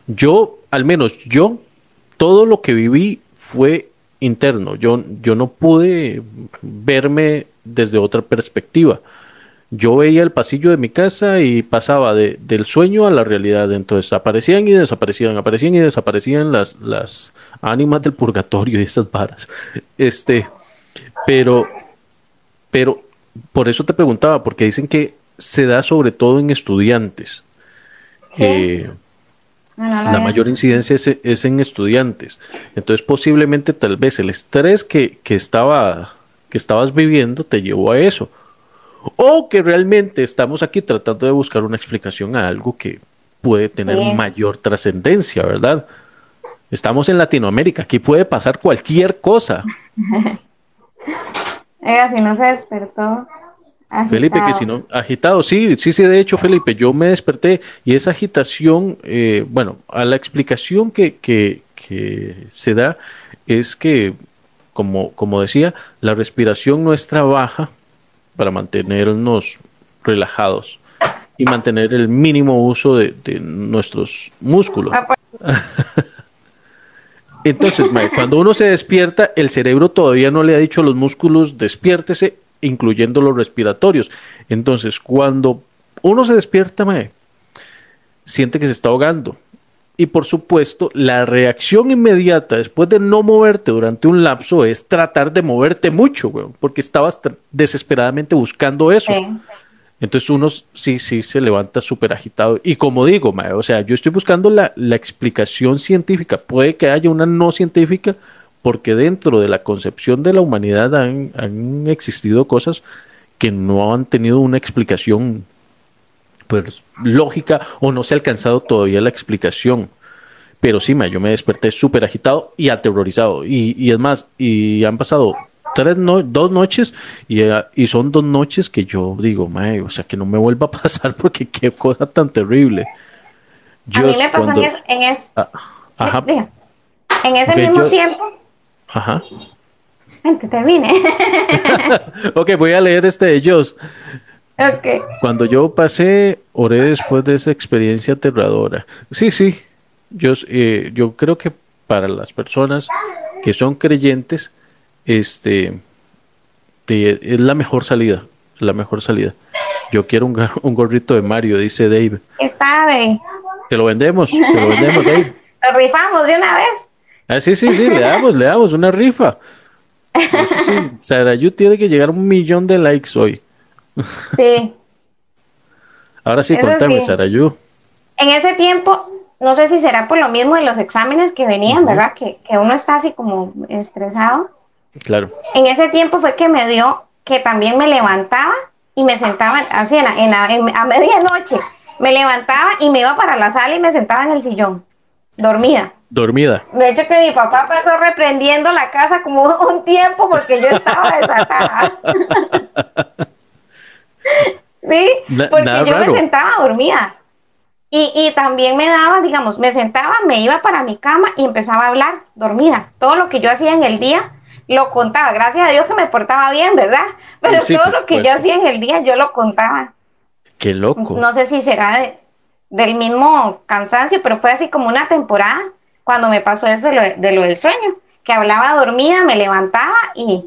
Yo, al menos yo, todo lo que viví fue interno. Yo, yo no pude verme desde otra perspectiva. Yo veía el pasillo de mi casa y pasaba de, del sueño a la realidad. Entonces aparecían y desaparecían, aparecían y desaparecían las, las ánimas del purgatorio y esas varas. Este, pero, pero por eso te preguntaba, porque dicen que se da sobre todo en estudiantes. Eh, la mayor incidencia es, en estudiantes. Entonces posiblemente tal vez el estrés que, estaba que estabas viviendo te llevó a eso. O que realmente estamos aquí tratando de buscar una explicación a algo que puede tener mayor trascendencia, ¿verdad? Estamos en Latinoamérica, aquí puede pasar cualquier cosa. Oiga, si no se despertó. Felipe, que si no, agitado, sí, sí, sí, de hecho, Felipe, yo me desperté y esa agitación, eh, bueno, a la explicación que, que, que se da es que, como, como decía, la respiración nuestra baja para mantenernos relajados y mantener el mínimo uso de, nuestros músculos. Ah, pues. Entonces, cuando uno se despierta, el cerebro todavía no le ha dicho a los músculos despiértese, incluyendo los respiratorios. Entonces, cuando uno se despierta, siente que se está ahogando. Y por supuesto, la reacción inmediata después de no moverte durante un lapso es tratar de moverte mucho, porque estabas desesperadamente buscando eso. Entonces uno sí, sí se levanta súper agitado. Y como digo, o sea, yo estoy buscando la, explicación científica. Puede que haya una no científica, porque dentro de la concepción de la humanidad han, han existido cosas que no han tenido una explicación pues, lógica o no se ha alcanzado todavía la explicación. Pero sí, yo me desperté súper agitado y aterrorizado. Y, y es más, y han pasado tres no, dos noches y, eh, y, son dos noches que yo digo, mae, o sea, que no me vuelva a pasar porque qué cosa tan terrible. a mí me pasó en, es, ah, en, ese mismo tiempo. Ajá. Que termine. ok, voy a leer este de ellos. Okay. Cuando yo pasé, oré después de esa experiencia aterradora. Sí, sí. Yo, eh, yo creo que para las personas que son creyentes, este, es la mejor salida, la mejor salida. Yo quiero un, un gorrito de Mario, dice Dave. ¿Qué sabe? Te lo vendemos, te lo vendemos, Dave. Lo rifamos de una vez. Ah, sí, sí, sí, le damos, le damos una rifa. sí, Sarayu tiene que llegar a un millón de likes hoy. Sí. Ahora sí, contame, Sarayu. En ese tiempo, no sé si será por lo mismo de los exámenes que venían, ¿verdad? Que, que uno está así como estresado. Claro. En ese tiempo fue que me dio que también me levantaba y me sentaba así en, a medianoche. Me levantaba y me iba para la sala y me sentaba en el sillón, dormida. Dormida. De hecho que mi papá pasó reprendiendo la casa como un tiempo porque yo estaba desatada. sí, porque yo me sentaba dormida. Y, y, también me daba, digamos, me sentaba, me iba para mi cama y empezaba a hablar dormida. Todo lo que yo hacía en el día lo contaba. Gracias a Dios que me portaba bien, ¿verdad? Pero todo lo que yo hacía en el día yo lo contaba. Qué loco. No sé si será del mismo cansancio, pero fue así como una temporada cuando me pasó eso de lo, de lo del sueño, que hablaba dormida, me levantaba y,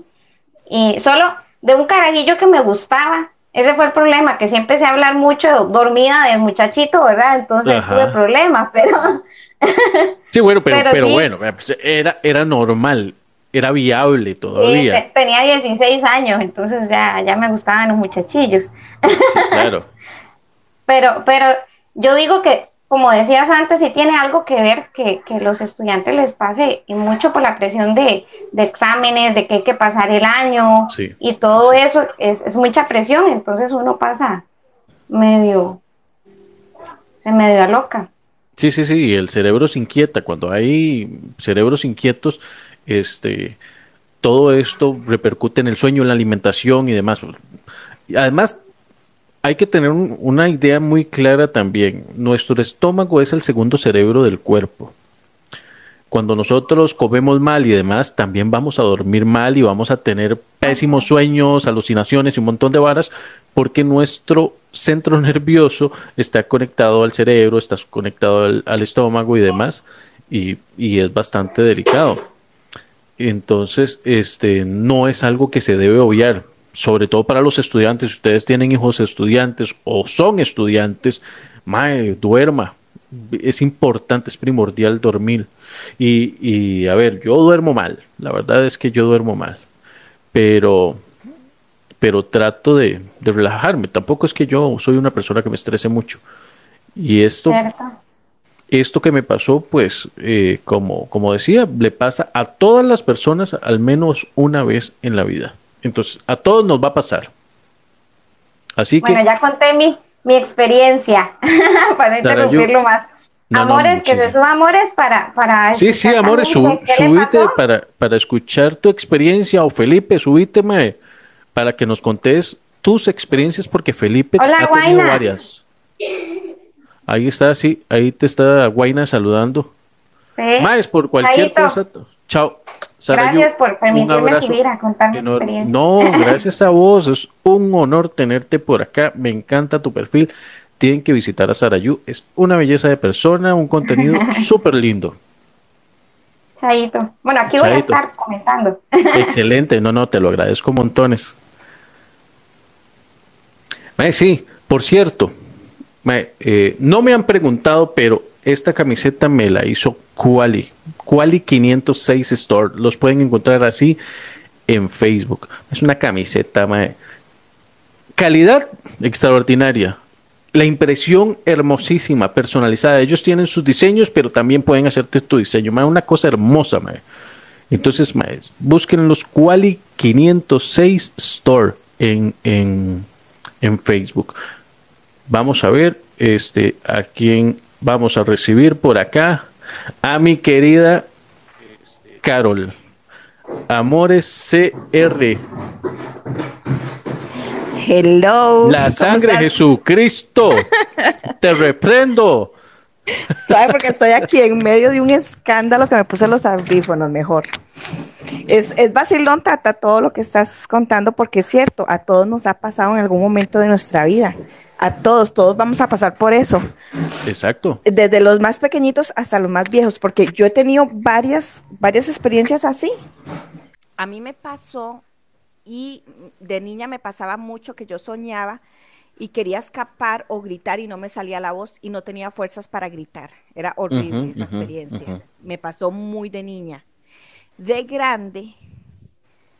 y solo de un carajillo que me gustaba. Ese fue el problema, que siempre empecé a hablar mucho dormida del muchachito, ¿verdad? Entonces tuve problemas, pero... sí, bueno, pero, pero, bueno, pues, era, era normal era viable todavía. Sí, tenía 16 años, entonces ya, ya me gustaban los muchachillos. claro. pero, pero yo digo que, como decías antes, sí tiene algo que ver que, que los estudiantes les pase y mucho por la presión de, de, exámenes, de que hay que pasar el año y todo eso es, es mucha presión, entonces uno pasa medio, se medio loca. Sí, sí, sí, el cerebro se inquieta. Cuando hay cerebros inquietos, este, todo esto repercute en el sueño, en la alimentación y demás. Además, hay que tener una idea muy clara también. Nuestro estómago es el segundo cerebro del cuerpo. Cuando nosotros comemos mal y demás, también vamos a dormir mal y vamos a tener pésimos sueños, alucinaciones y un montón de varas, porque nuestro centro nervioso está conectado al cerebro, está conectado al, estómago y demás, y es bastante delicado. Entonces, este, no es algo que se debe obviar, sobre todo para los estudiantes. Si ustedes tienen hijos estudiantes o son estudiantes, mae, duerma. Es importante, es primordial dormir. Y, y a ver, yo duermo mal. La verdad es que yo duermo mal. Pero, pero trato de, de relajarme. Tampoco es que yo soy una persona que me estrese mucho. Y esto, esto que me pasó, pues, eh, como, como decía, le pasa a todas las personas al menos una vez en la vida. Entonces, a todos nos va a pasar. Así que. Bueno, ya conté mi, mi experiencia para interrumpirlo más. amores, que se suba amores para, para Sí, sí, amores, subite para, para escuchar tu experiencia o Felipe, subite para que nos contes tus experiencias porque Felipe ha tenido varias. Ahí está, sí, ahí te está Guaina saludando. Más por cualquier cosa. Chao. Gracias por permitirme subir a contar mi experiencia. No, gracias a vos. Es un honor tenerte por acá. Me encanta tu perfil. Tienen que visitar a Sarayu. Es una belleza de persona, un contenido súper lindo. Chaito. Bueno, aquí voy a estar comentando. Excelente. No, no, te lo agradezco montones. sí, por cierto, eh, no me han preguntado, pero esta camiseta me la hizo Quali. Quali 506 Store. Los pueden encontrar así en Facebook. Es una camiseta, calidad extraordinaria. La impresión hermosísima, personalizada. Ellos tienen sus diseños, pero también pueden hacerte tu diseño. Una cosa hermosa, Entonces, busquen los Quali 506 Store en, en, en Facebook. Vamos a ver este, a quién vamos a recibir por acá. A mi querida Carol. Amores CR. Hello. La sangre de Jesucristo. Te reprendo. ¿Sabe? Porque estoy aquí en medio de un escándalo que me puse los audífonos mejor. Es, es vacilón, Tata, todo lo que estás contando, porque es cierto, a todos nos ha pasado en algún momento de nuestra vida. A todos, todos vamos a pasar por eso. Exacto. Desde los más pequeñitos hasta los más viejos, porque yo he tenido varias, varias experiencias así. A mí me pasó, y de niña me pasaba mucho que yo soñaba y quería escapar o gritar y no me salía la voz y no tenía fuerzas para gritar. Era horrible esa experiencia. Me pasó muy de niña. De grande,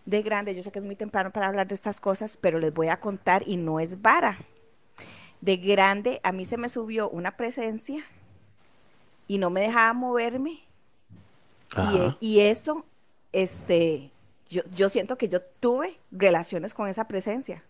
de grande, yo sé que es muy temprano para hablar de estas cosas, pero les voy a contar y no es vara. De grande, a mí se me subió una presencia y no me dejaba moverme. Y, eso, este, yo, yo siento que yo tuve relaciones con esa presencia.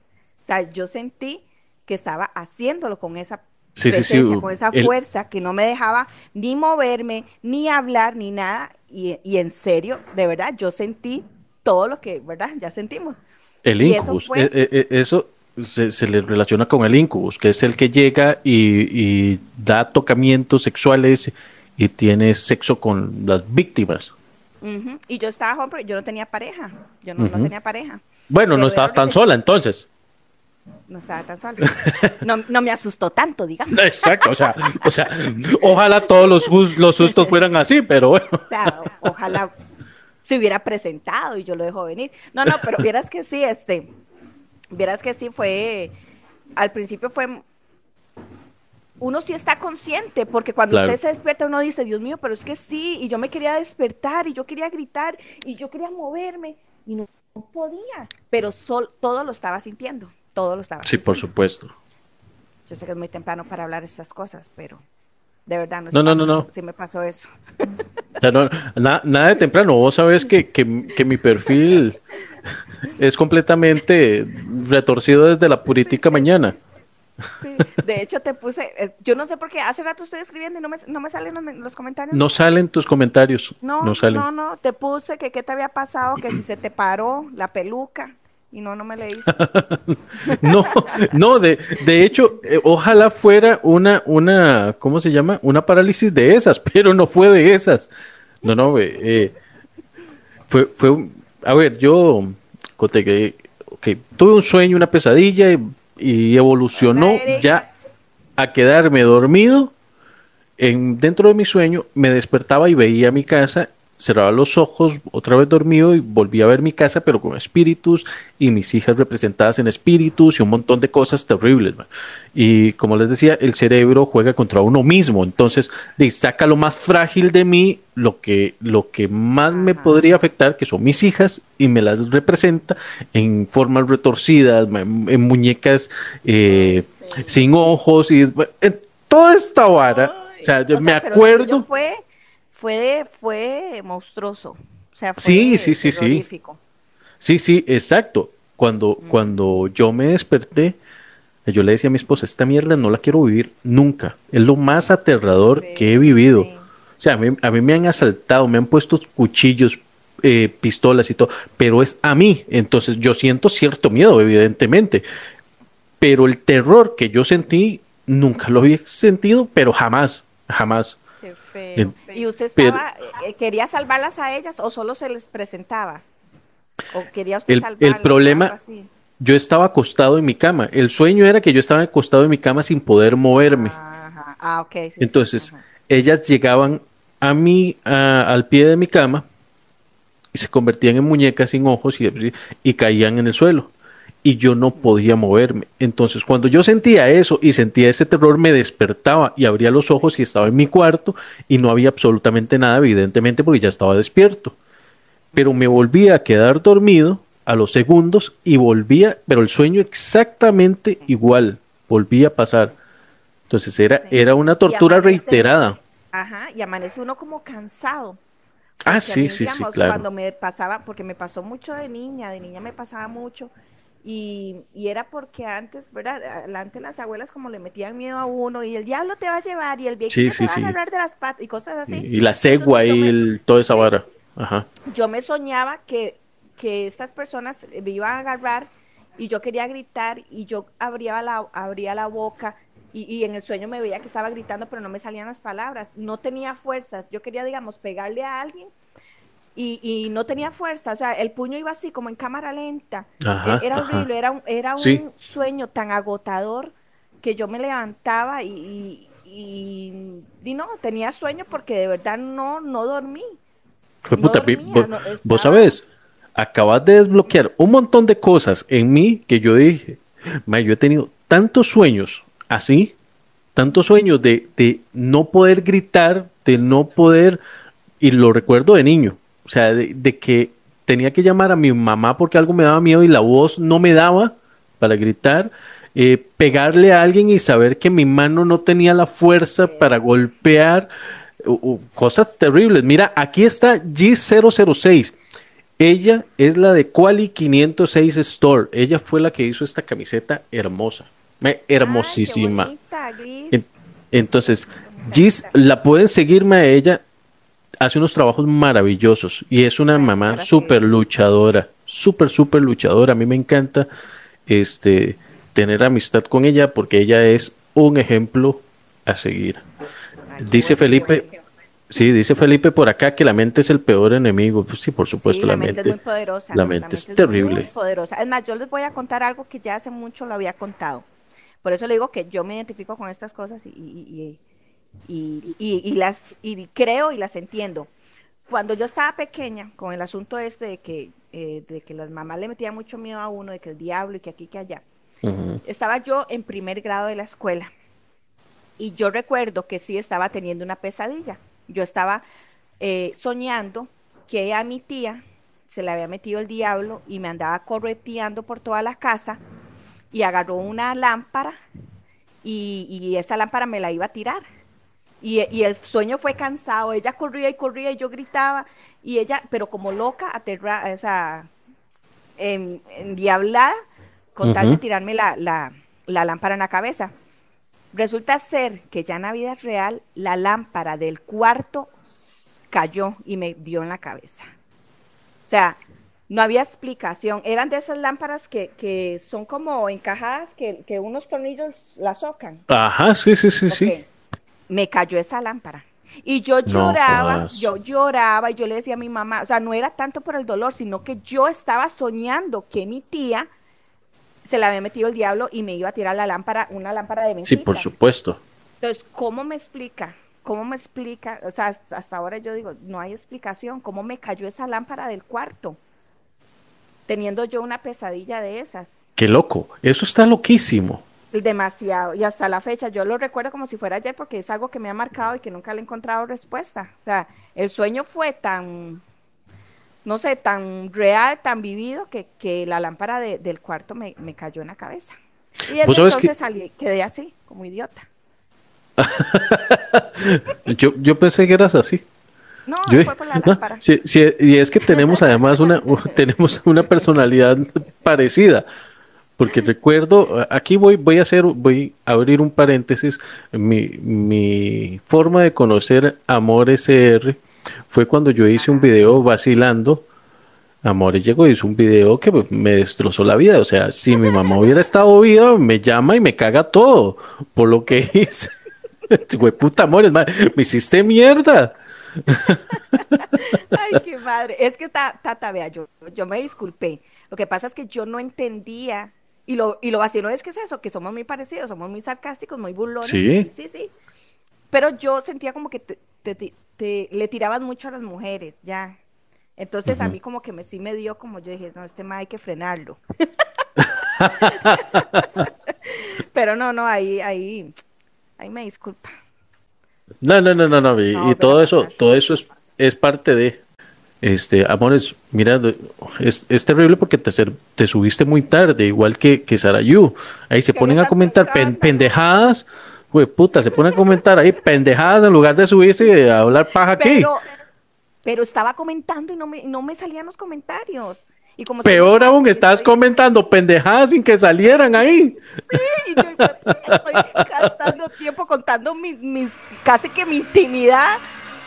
O sea, yo sentí que estaba haciéndolo con esa presencia, con esa fuerza que no me dejaba ni moverme, ni hablar, ni nada. Y, en serio, de verdad, yo sentí todo lo que, ¿verdad? Ya sentimos. El incubus, eso, eh, eh, eh, se, le relaciona con el incubus, que es el que llega y, da tocamientos sexuales y tiene sexo con las víctimas. Y yo estaba joven, yo no tenía pareja. Yo no, tenía pareja. Bueno, no estabas tan sola entonces no estaba tan solo. No, me asustó tanto, digamos. Exacto, o sea, o sea ojalá todos los, los sustos fueran así, pero bueno. ojalá se hubiera presentado y yo lo dejo venir. No, no, pero vieras que sí, este, vieras que sí fue, al principio fue, uno sí está consciente, porque cuando usted se despierta uno dice, Dios mío, pero es que sí, y yo me quería despertar, y yo quería gritar, y yo quería moverme, y no, podía, pero sol, todo lo estaba sintiendo todo lo estaba. Sí, por supuesto. Yo sé que es muy temprano para hablar de estas cosas, pero de verdad no, no, no, no, Sí me pasó eso. nada de temprano. Vos sabés que, que, mi perfil es completamente retorcido desde la purítica mañana. Sí, de hecho te puse, yo no sé por qué, hace rato estoy escribiendo y no me, no me salen los, comentarios. No salen tus comentarios. No, no, salen. no, no, te puse que qué te había pasado, que si se te paró la peluca. Y no, no me leíste. no, no, de, de hecho, eh, ojalá fuera una, una, ¿cómo se llama? Una parálisis de esas, pero no fue de esas. No, no, eh, fue, fue, a ver, yo, que, tuve un sueño, una pesadilla y, evolucionó ya a quedarme dormido. En, dentro de mi sueño me despertaba y veía mi casa cerraba los ojos, otra vez dormido y volví a ver mi casa, pero con espíritus y mis hijas representadas en espíritus y un montón de cosas terribles. Y como les decía, el cerebro juega contra uno mismo, entonces saca lo más frágil de mí, lo que, lo que más me podría afectar, que son mis hijas, y me las representa en formas retorcidas, en muñecas eh, sin ojos y en toda esta vara. o sea, yo me acuerdo fue, fue monstruoso. O sea, fue sí, sí, sí, sí. Sí, sí, exacto. Cuando, cuando yo me desperté, yo le decía a mi esposa, esta mierda no la quiero vivir nunca. Es lo más aterrador que he vivido. O sea, a mí, a mí, me han asaltado, me han puesto cuchillos, eh, pistolas y todo, pero es a mí. Entonces yo siento cierto miedo, evidentemente. Pero el terror que yo sentí, nunca lo había sentido, pero jamás, jamás. ¿Y usted estaba, eh, quería salvarlas a ellas o solo se les presentaba? ¿O quería usted el, el problema, yo estaba acostado en mi cama. El sueño era que yo estaba acostado en mi cama sin poder moverme. Ah. Entonces, ellas llegaban a mí, al pie de mi cama, y se convertían en muñecas sin ojos y, y caían en el suelo. Y yo no podía moverme. Entonces, cuando yo sentía eso y sentía ese terror, me despertaba y abría los ojos y estaba en mi cuarto y no había absolutamente nada, evidentemente, porque ya estaba despierto. Pero me volvía a quedar dormido a los segundos y volvía, pero el sueño exactamente igual, volvía a pasar. Entonces era, era una tortura reiterada. Ajá, y amanece uno como cansado. Ah, sí, sí, sí, claro. Cuando me pasaba, porque me pasó mucho de niña, de niña me pasaba mucho, y, y, era porque antes, ¿verdad? Antes las abuelas como le metían miedo a uno y el diablo te va a llevar y el viejito te va a agarrar de las patas y cosas así. Y, la cegua y toda esa vara. Ajá. Yo me soñaba que, que estas personas me iban a agarrar y yo quería gritar y yo abría la, abría la boca y, y, en el sueño me veía que estaba gritando, pero no me salían las palabras, no tenía fuerzas. Yo quería, digamos, pegarle a alguien y, y no tenía fuerza, o sea, el puño iba así como en cámara lenta. E, era horrible, era un, era un sueño tan agotador que yo me levantaba y, y, y, no, tenía sueño porque de verdad no, no dormí. vos, sabés, acabas de desbloquear un montón de cosas en mí que yo dije, yo he tenido tantos sueños así, tantos sueños de, de no poder gritar, de no poder, y lo recuerdo de niño, o sea, de, que tenía que llamar a mi mamá porque algo me daba miedo y la voz no me daba para gritar, eh, pegarle a alguien y saber que mi mano no tenía la fuerza para golpear, cosas terribles. Mira, aquí está G006. Ella es la de Quali 506 Store. Ella fue la que hizo esta camiseta hermosa hermosísima. entonces, Gis, la pueden seguirme a ella, hace unos trabajos maravillosos y es una mamá súper luchadora, súper, súper luchadora. A mí me encanta este, tener amistad con ella porque ella es un ejemplo a seguir. Dice Felipe, Sí, dice Felipe por acá que la mente es el peor enemigo. Pues sí, por supuesto, la, mente, es muy poderosa. La mente, es, terrible. poderosa. Es más, yo les voy a contar algo que ya hace mucho lo había contado. Por eso le digo que yo me identifico con estas cosas y, y, las y creo y las entiendo. Cuando yo estaba pequeña, con el asunto este de que, eh, de que las mamás le metían mucho miedo a uno, de que el diablo y que aquí, que allá, estaba yo en primer grado de la escuela. Y yo recuerdo que sí estaba teniendo una pesadilla. Yo estaba eh, soñando que a mi tía se le había metido el diablo y me andaba correteando por toda la casa y agarró una lámpara y, esa lámpara me la iba a tirar. Y, el sueño fue cansado, ella corría y corría y yo gritaba y ella, pero como loca, aterrada, o sea, en, endiablada, con tal de tirarme la, la, la lámpara en la cabeza. Resulta ser que ya en la vida real la lámpara del cuarto cayó y me dio en la cabeza. O sea, no había explicación. Eran de esas lámparas que, son como encajadas, que, unos tornillos la socan. Ajá, sí, sí, sí, sí. Me cayó esa lámpara. Y yo lloraba, yo lloraba y yo le decía a mi mamá, o sea, no era tanto por el dolor, sino que yo estaba soñando que mi tía se le había metido el diablo y me iba a tirar la lámpara, una lámpara de mentira. Sí, por supuesto. Entonces, ¿cómo me explica? ¿Cómo me explica? O sea, hasta ahora yo digo, no hay explicación. ¿Cómo me cayó esa lámpara del cuarto? teniendo yo una pesadilla de esas. Qué loco, eso está loquísimo. Demasiado, y hasta la fecha, yo lo recuerdo como si fuera ayer porque es algo que me ha marcado y que nunca le he encontrado respuesta. O sea, el sueño fue tan, no sé, tan real, tan vivido, que, que la lámpara del cuarto me, cayó en la cabeza. Y desde entonces salí, quedé así, como idiota. yo, yo pensé que eras así. No, fue por la lámpara. y es que tenemos además una, tenemos una personalidad parecida. Porque recuerdo, aquí voy, voy a hacer, voy a abrir un paréntesis. Mi, forma de conocer Amor SR fue cuando yo hice un video vacilando. Amores llegó y hizo un video que me destrozó la vida. O sea, si mi mamá hubiera estado viva, me llama y me caga todo por lo que hice. Güey, puta amores, me hiciste mierda. Ay, qué madre. Es que, tata, vea, yo, yo me disculpé. Lo que pasa es que yo no entendía y lo, y lo vacilo es que es eso, que somos muy parecidos, somos muy sarcásticos, muy burlones. Sí. Sí, sí. Pero yo sentía como que te, le tiraban mucho a las mujeres, ya. Entonces a mí como que me, sí me dio como yo dije, no, este más hay que frenarlo. Pero no, no, ahí, ahí, ahí me disculpa. No, no, no, no, no. Y, todo eso, todo eso es, es parte de. Este, amores, mira, es, es terrible porque te, te subiste muy tarde, igual que, que Sarayu. Ahí se ponen a comentar pendejadas, güey, puta, se ponen a comentar ahí pendejadas en lugar de subirse y hablar paja aquí. Pero estaba comentando y no me, no me salían los comentarios. Y como Peor aún, estás comentando pendejadas sin que salieran ahí. Sí, y yo, estoy gastando tiempo contando mis, mis, casi que mi intimidad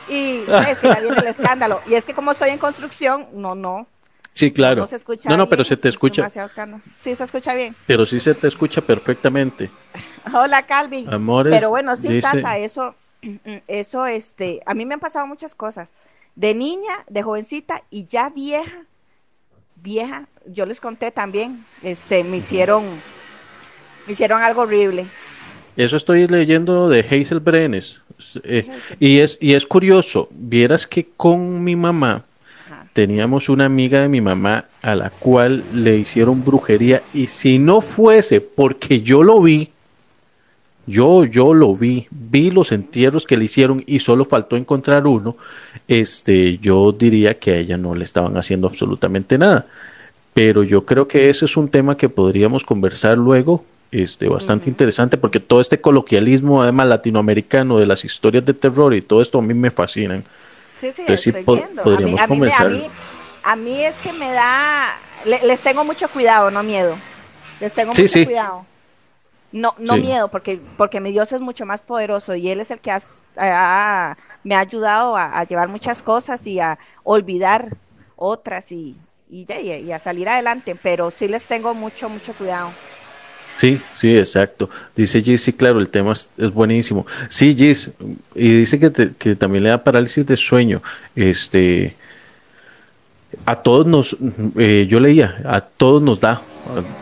y es que ya viene el escándalo. Y es que como estoy en construcción, no, no. Sí, claro. No, se escucha no, no pero se te escucha. Sí, se escucha bien. Pero sí se te escucha perfectamente. Hola, Calvin. Amores. Pero bueno, sí, Tata, eso, eso, este, a mí me han pasado muchas cosas. De niña, de jovencita y ya vieja, vieja, yo les conté también, este, me hicieron, me hicieron algo horrible. Eso estoy leyendo de Hazel Brenes. Eh, y, es, y es curioso, vieras que con mi mamá teníamos una amiga de mi mamá a la cual le hicieron brujería y si no fuese porque yo lo vi, yo, yo lo vi, vi los entierros que le hicieron y solo faltó encontrar uno, este, yo diría que a ella no le estaban haciendo absolutamente nada. Pero yo creo que ese es un tema que podríamos conversar luego este, bastante interesante porque todo este coloquialismo, además latinoamericano, de las historias de terror y todo esto a mí me fascinan. Sí, sí, estoy viendo. Podríamos a mí, a, mí, es que me da, les tengo mucho cuidado, no miedo. Les tengo mucho cuidado. No, no miedo, porque, porque mi Dios es mucho más poderoso y Él es el que me ha ayudado a, llevar muchas cosas y a olvidar otras y, y, y, a salir adelante, pero sí les tengo mucho, mucho cuidado. Sí, sí, exacto. Dice Gis, sí, claro, el tema es, buenísimo. Sí, Gis, y dice que, que, también le da parálisis de sueño. Este, a todos nos, eh, yo leía, a todos nos da,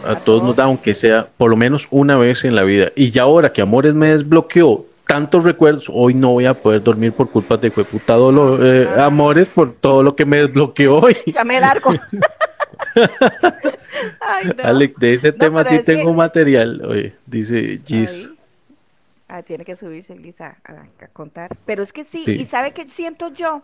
a, todos nos da, aunque sea por lo menos una vez en la vida. Y ya ahora que Amores me desbloqueó tantos recuerdos, hoy no voy a poder dormir por culpa de que puta eh, Amores por todo lo que me desbloqueó hoy. Ya me largo. Alex, de ese tema sí tengo material, oye, dice Gis. Ah, tiene que subirse Lisa a, contar. Pero es que sí, y sabe que siento yo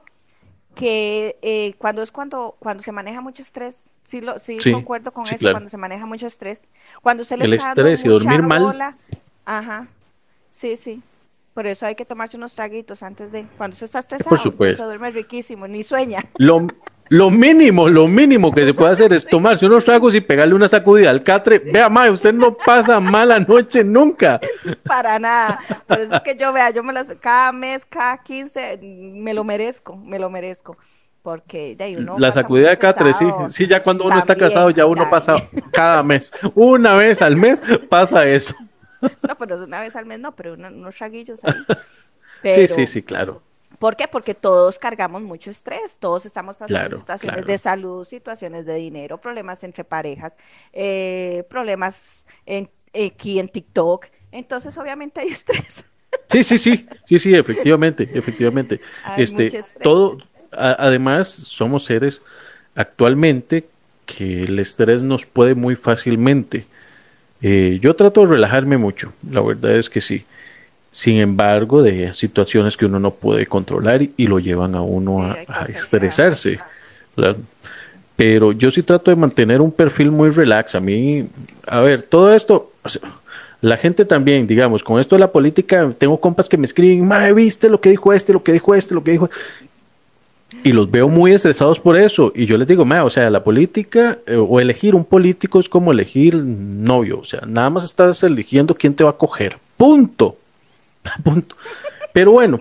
que eh, cuando es cuando cuando se maneja mucho estrés, sí lo sí, concuerdo con eso, cuando se maneja mucho estrés, cuando se le el estrés y dormir mal. Ajá. Sí, sí. Por eso hay que tomarse unos traguitos antes de cuando se está estresado, Por supuesto. se duerme riquísimo, ni sueña. Lo, lo mínimo, lo mínimo que se puede hacer es tomarse unos tragos y pegarle una sacudida al catre. Vea, ma, usted no pasa mala noche nunca. Para nada. Por eso es que yo vea, yo me las, cada mes, cada 15, me lo merezco, me lo merezco. Porque de ahí uno La sacudida de catre, sí. Sí, ya cuando uno está casado, ya uno pasa cada mes. Una vez al mes pasa eso. No, pero una vez al mes no, pero unos traguillos ahí. sí, sí, sí, claro. ¿Por qué? Porque todos cargamos mucho estrés, todos estamos pasando situaciones de salud, situaciones de dinero, problemas entre parejas, eh, problemas en, aquí en TikTok. Entonces, obviamente hay estrés. Sí, sí, sí, sí, sí, efectivamente, efectivamente. este, todo, además, somos seres actualmente que el estrés nos puede muy fácilmente. Eh, yo trato de relajarme mucho, la verdad es que sí sin embargo, de situaciones que uno no puede controlar y, lo llevan a uno a, estresarse. Pero yo sí trato de mantener un perfil muy relax. A mí, a ver, todo esto, la gente también, digamos, con esto de la política, tengo compas que me escriben, madre, viste lo que dijo este, lo que dijo este, lo que dijo. Y los veo muy estresados por eso. Y yo les digo, o sea, la política eh, o elegir un político es como elegir novio. O sea, nada más estás eligiendo quién te va a coger. Punto. Punto. Pero bueno.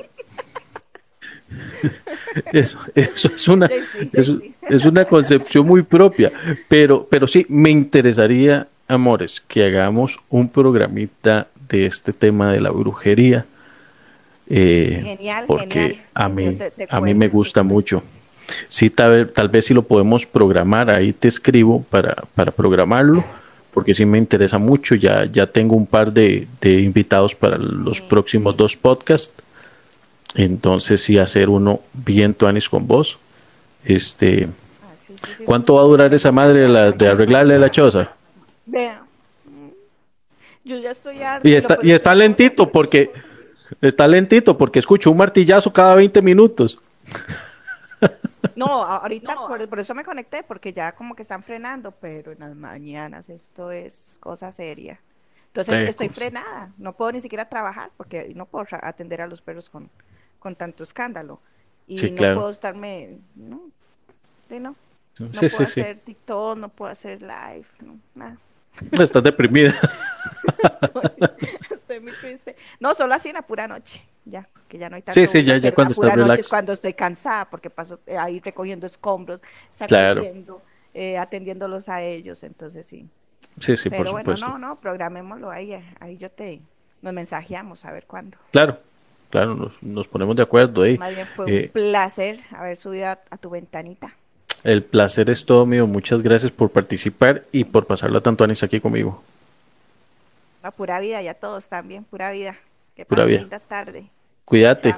Eso, eso es una, es una concepción muy propia. Pero, pero sí, me interesaría, amores, que hagamos un programita de este tema de la brujería eh, genial, porque a mí, a mí me gusta mucho. Sí, tal, tal, vez si lo podemos programar, ahí te escribo para, para programarlo, porque sí me interesa mucho. Ya, ya tengo un par de, invitados para los próximos dos podcasts. Entonces, sí, hacer uno bien tuanis con vos. Este, ah, ¿Cuánto va a durar esa madre la, de arreglarle la choza? Vea. Yo ya estoy Y está, y está lentito porque Está lentito porque escucho un martillazo cada 20 minutos. No, ahorita Por, eso me conecté, porque ya como que están frenando, pero en las mañanas esto es cosa seria. Entonces estoy frenada, no puedo ni siquiera trabajar porque no puedo atender a los perros con, con tanto escándalo. Y no puedo estarme, no, no. No puedo hacer TikTok, no puedo hacer live, no, nada. Estás deprimida. estoy, muy triste. No, solo así en la pura noche, ya, que ya no hay tanto. Sí, sí, ya, ya cuando está relax. cuando estoy cansada, porque paso eh, ahí recogiendo escombros, sacudiendo, eh, atendiéndolos a ellos, entonces sí. Sí, sí, por supuesto. No, no, programémoslo ahí, ahí yo te, nos mensajeamos a ver cuándo. Claro, claro, nos, ponemos de acuerdo ahí. Más bien fue un eh, placer haber subido a tu ventanita. El placer es todo mío. Muchas gracias por participar y por pasarla tanto años aquí conmigo. La pura vida, ya todos también, pura vida. Que pura vida. tarde. Cuídate.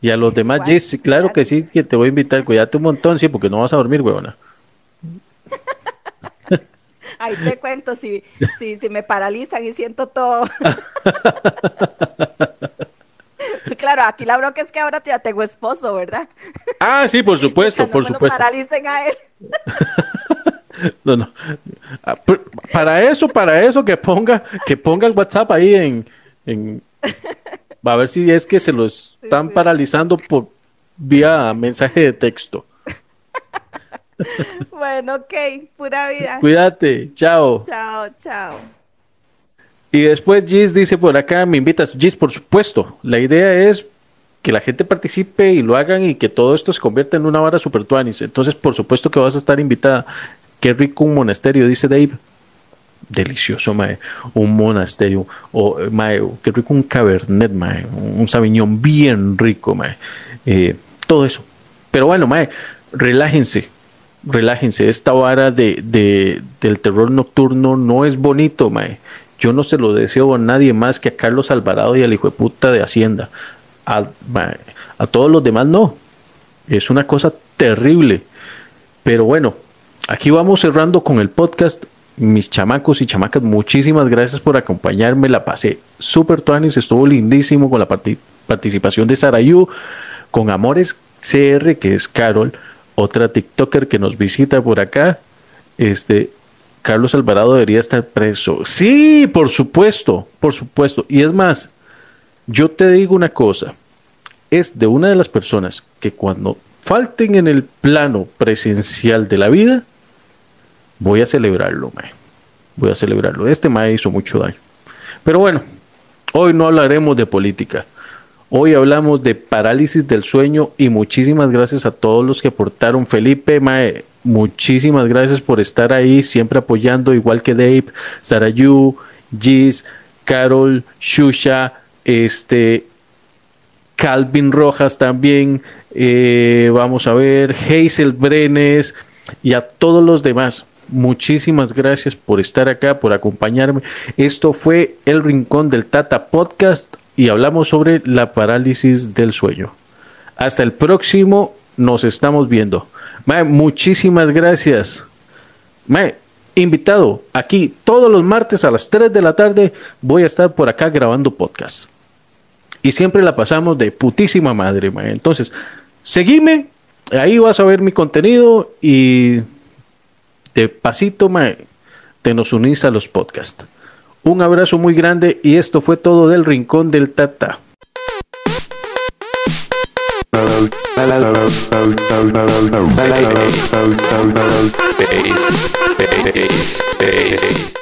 Y a los demás, Jess, claro que sí, que te voy a invitar. Cuídate un montón, sí, porque no vas a dormir, huevona. Ahí te cuento si, si, si me paralizan y siento todo. claro, aquí la bronca es que ahora ya tengo esposo, ¿verdad? Ah, sí, por supuesto, por supuesto. paralicen a él. no, no. Ah, para eso, para eso que ponga, que ponga el WhatsApp ahí en, en va a ver si es que se lo están paralizando por vía mensaje de texto. bueno, ok, pura vida. Cuídate, chao. Chao, chao. Y después Gis dice por acá, me invitas. Gis, por supuesto, la idea es que la gente participe y lo hagan y que todo esto se convierta en una vara super tuanis. Entonces, por supuesto que vas a estar invitada. Qué rico un monasterio, dice Dave. Delicioso, mae. Un monasterio. O, mae, qué rico un cabernet, mae. Un sabiñón bien rico, mae. Eh, todo eso. Pero bueno, mae, relájense. Relájense. Esta vara de, de, del terror nocturno no es bonito, mae. Yo no se lo deseo a nadie más que a Carlos Alvarado y al hijo de puta de Hacienda. A, todos los demás no. Es una cosa terrible. Pero bueno, aquí vamos cerrando con el podcast. Mis chamacos y chamacas, muchísimas gracias por acompañarme. La pasé súper tuanis, estuvo lindísimo con la participación de Sarayu, con Amores CR, que es Carol, otra TikToker que nos visita por acá. Este, Carlos Alvarado debería estar preso. Sí, por supuesto, por supuesto. Y es más, yo te digo una cosa, es de una de las personas que cuando falten en el plano presencial de la vida, voy a celebrarlo, mae. Voy a celebrarlo. Este mae hizo mucho daño. Pero bueno, hoy no hablaremos de política. Hoy hablamos de parálisis del sueño y muchísimas gracias a todos los que aportaron. Felipe, Mae, muchísimas gracias por estar ahí, siempre apoyando, igual que Dave, Sarayu, Giz, Carol, Shusha, este, Calvin Rojas también, eh, vamos a ver, Hazel Brenes y a todos los demás. Muchísimas gracias por estar acá, por acompañarme. Esto fue El Rincón del Tata Podcast y hablamos sobre la parálisis del sueño. Hasta el próximo, nos estamos viendo. Muchísimas gracias. invitado aquí todos los martes a las 3 de la tarde voy a estar por acá grabando podcast. Y siempre la pasamos de putísima madre. Entonces, seguime, ahí vas a ver mi contenido y de pasito te nos unís a los podcasts. Un abrazo muy grande y esto fue todo del Rincón del Tata. Bass, bass, bass.